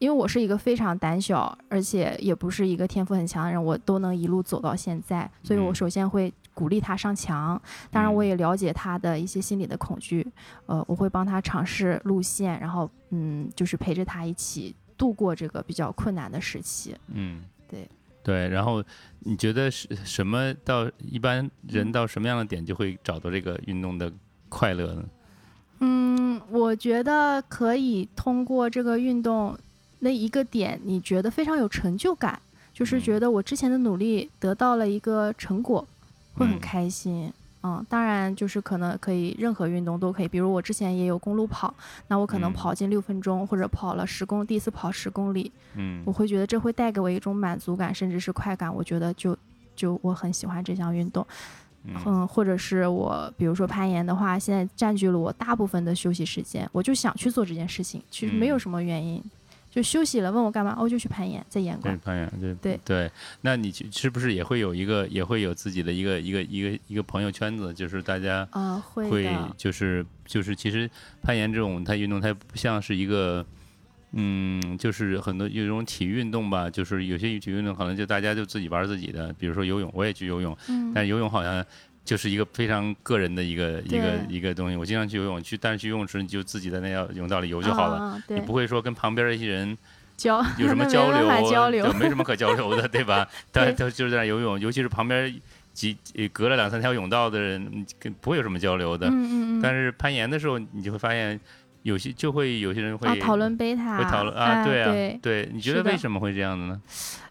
因为我是一个非常胆小，而且也不是一个天赋很强的人，我都能一路走到现在，所以我嗯首先会鼓励他上墙。当然，我嗯也了解他的一些心理的恐惧，呃，我会帮他尝试路线，然后嗯，就是陪着他一起度过这个比较困难的时期。嗯，对对。然后你觉得是什么到一般嗯人到什么样的点就会找到这个运动的快乐呢？嗯，我觉得可以通过这个运动那一个点，你觉得非常有成就感，就是嗯觉得我之前的努力得到了一个成果，会很嗯开心。嗯，当然就是可能可以任何运动都可以，比如我之前也有公路跑，那我可能嗯跑进六分钟，或者跑了十公，第一次跑十公里，嗯我会觉得这会带给我一种满足感，甚至是快感。我觉得就就我很喜欢这项运动。嗯嗯，或者是我，比如说攀岩的话，现在占据了我大部分的休息时间，我就想去做这件事情，其实没有嗯什么原因，就休息了，问我干嘛，哦，就去攀岩，在岩对馆。攀岩，对对对。那你去是不是也会有一个也会有自己的一个一个一个一个朋友圈子，就是大家啊、会会，就是就是其实攀岩这种它运动它不像是一个。嗯，就是很多有一种体育运动吧，就是有些体育运动可能就大家就自己玩自己的，比如说游泳，我也去游泳，嗯，但游泳好像就是一个非常个人的一个一个一个东西。我经常去游泳，去但是去游泳池你就自己在那条泳道里游就好了，啊、你，不会说跟旁边的一些人交 有什么交流，没交流就，没什么可交流的，对吧？但对他就是在那游泳，尤其是旁边几呃隔了两三条泳道的人，嗯跟不会有什么交流的。嗯嗯嗯，但是攀岩的时候，你就会发现有些就会有些人会、啊，讨论贝塔，会讨论啊，哎对啊，对，对，你觉得为什么会这样的呢？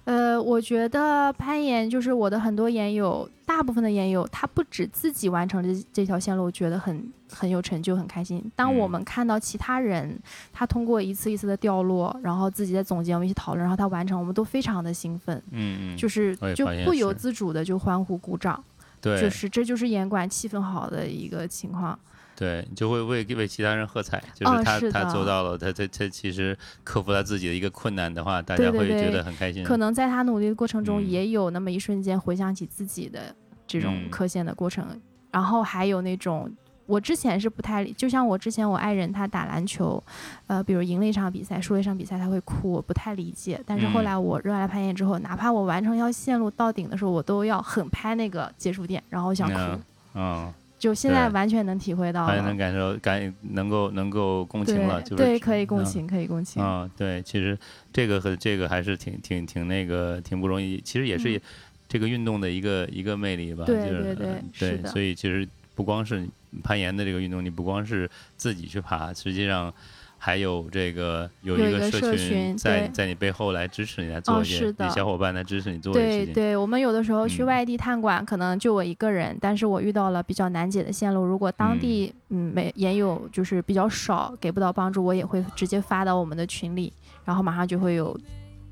呃，我觉得攀岩就是我的很多岩友，大部分的岩友，他不止自己完成这这条线路，觉得很很有成就，很开心。当我嗯们看到其他人，他通过一次一次的掉落，然后自己在总结，我们一起讨论，然后他完成，我们都非常的兴奋，嗯嗯，就是就不由自主的就欢呼鼓掌，对，就是这就是岩馆气氛好的一个情况。对，你就会为为其他人喝彩，就是哦他、是他做到了，他他他其实克服他自己的一个困难的话，大家会觉得很开心。可能在他努力的过程中，嗯也有那么一瞬间回想起自己的这种嗯磕线的过程，然后还有那种。我之前是不太理，就像我之前我爱人他打篮球，呃，比如赢了一场比赛，输了一场比赛他会哭，我不太理解。但是后嗯来我热爱攀岩之后，哪怕我完成要线路到顶的时候，我都要狠拍那个结束点，然后想哭。嗯嗯，就现在完全能体会到了还能，感受感能够能够共情了，就是对对，可以共嗯情，可以共情。啊、对，其实这个和这个还是挺挺挺那个挺不容易，其实也是嗯这个运动的一个一个魅力吧。对就是对对呃对，是的所以其实不光是攀岩的这个运动，你不光是自己去爬，实际上。还有这个有有一个社群在在你背后来支持你来做哦一些，是的。你小伙伴来支持你做一些事情。对对，我们有的时候去嗯。外地探馆，可能就我一个人，但是我遇到了比较难解的线路，如果当地嗯没也有就是比较少，给不到帮助，我也会直接发到我们的群里，然后马上就会有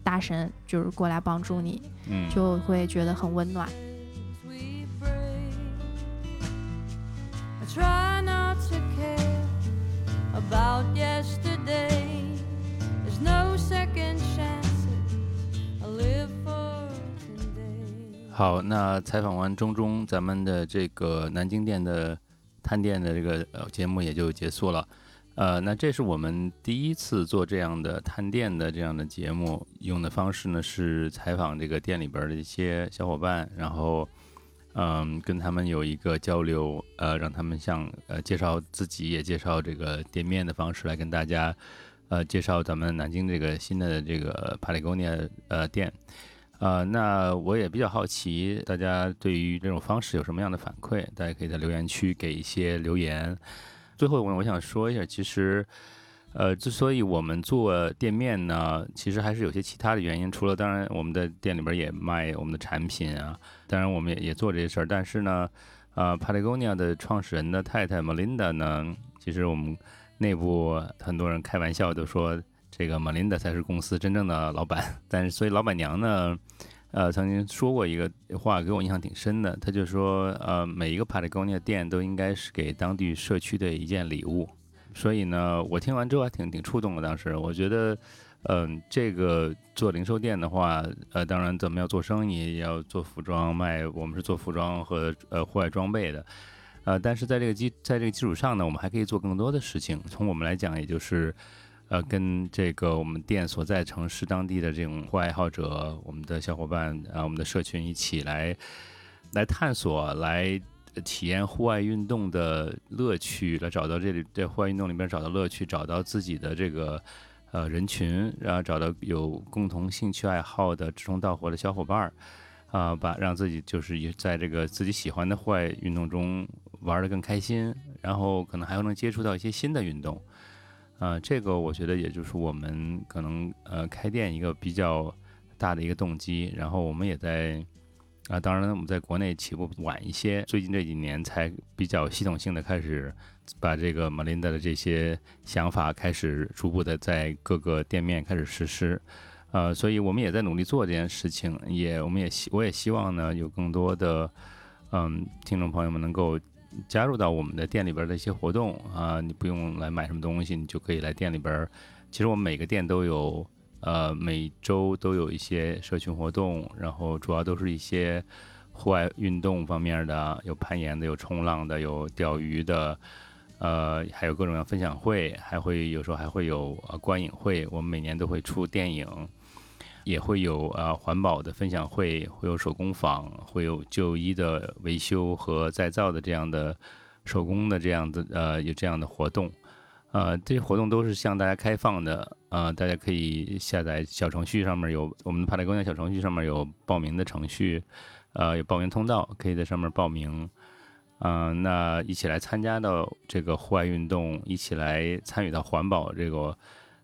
大神就是过来帮助你，嗯，就会觉得很温暖。try not to care about yesterday. There's no second chance. I live for today. 好，那采访完中中，咱们的这个南京店的探店的这个呃节目也就结束了。呃，那这是我们第一次做这样的探店的这样的节目，用的方式呢是采访这个店里边的一些小伙伴，然后嗯跟他们有一个交流，呃，让他们像呃介绍自己，也介绍这个店面的方式来跟大家呃介绍咱们南京这个新的这个帕里沟尼亚呃店。呃，那我也比较好奇，大家对于这种方式有什么样的反馈？大家可以在留言区给一些留言。最后，我我想说一下，其实，呃，之所以我们做店面呢，其实还是有些其他的原因。除了当然，我们的店里边也卖我们的产品啊，当然我们也也做这些事儿。但是呢，呃，Patagonia 的创始人的太太 Melinda 呢，其实我们内部很多人开玩笑都说，这个 Melinda 才是公司真正的老板。但是，所以老板娘呢，呃，曾经说过一个话，给我印象挺深的。她就说，呃，每一个 Patagonia 店都应该是给当地社区的一件礼物。所以呢，我听完之后还挺挺触动的。当时我觉得，嗯、这个做零售店的话，呃，当然咱们要做生意，也要做服装卖，我们是做服装和呃户外装备的。呃，但是在这个基在这个基础上呢，我们还可以做更多的事情。从我们来讲，也就是，呃，跟这个我们店所在城市当地的这种户外爱好者、我们的小伙伴啊、我们的社群一起来来探索，来体验户外运动的乐趣，来找到这里在户外运动里边找到乐趣，找到自己的这个呃人群，然后找到有共同兴趣爱好的志同道合的小伙伴儿。啊、把让自己就是也在这个自己喜欢的户外运动中玩得更开心，然后可能还能接触到一些新的运动，啊，这个我觉得也就是我们可能呃开店一个比较大的一个动机。然后我们也在啊，当然我们在国内起步晚一些，最近这几年才比较系统性的开始把这个 Melinda 的这些想法开始逐步的在各个店面开始实施。呃，所以我们也在努力做这件事情，也我们也希我也希望呢，有更多的嗯听众朋友们能够加入到我们的店里边的一些活动啊、你不用来买什么东西，你就可以来店里边。其实我们每个店都有，呃，每周都有一些社群活动，然后主要都是一些户外运动方面的，有攀岩的，有冲浪的，有钓鱼的。呃，还有各种各样分享会，还会有时候还会有呃观影会。我们每年都会出电影，也会有呃环保的分享会，会有手工坊，会有旧衣的维修和再造的这样的手工的这样的呃有这样的活动。呃，这些活动都是向大家开放的，呃，大家可以下载小程序，上面有我们的帕特工业小程序上面有报名的程序，呃，有报名通道，可以在上面报名。嗯、那一起来参加到这个户外运动，一起来参与到环保这个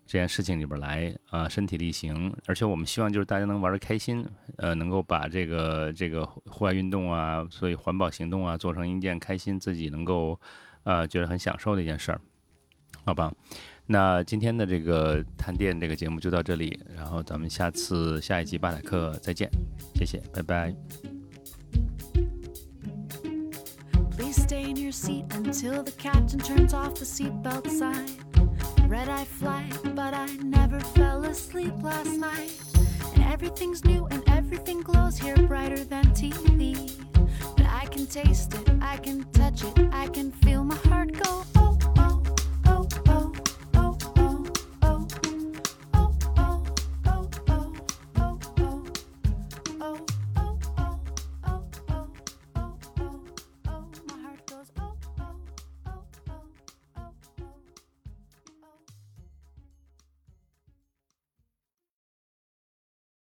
这件事情里边来，啊、身体力行。而且我们希望就是大家能玩的开心，呃，能够把这个这个户外运动啊，所以环保行动啊，做成一件开心自己能够呃觉得很享受的一件事儿，好吧那今天的这个探店这个节目就到这里然后咱们下次下一集巴塔克再见谢谢拜拜 please stay in your seat until the captain turns off the seat beltside red fly but i never fell asleep last night everything's new and everything glows here brighter than tv but i can taste it i can touch it i can feel my heart go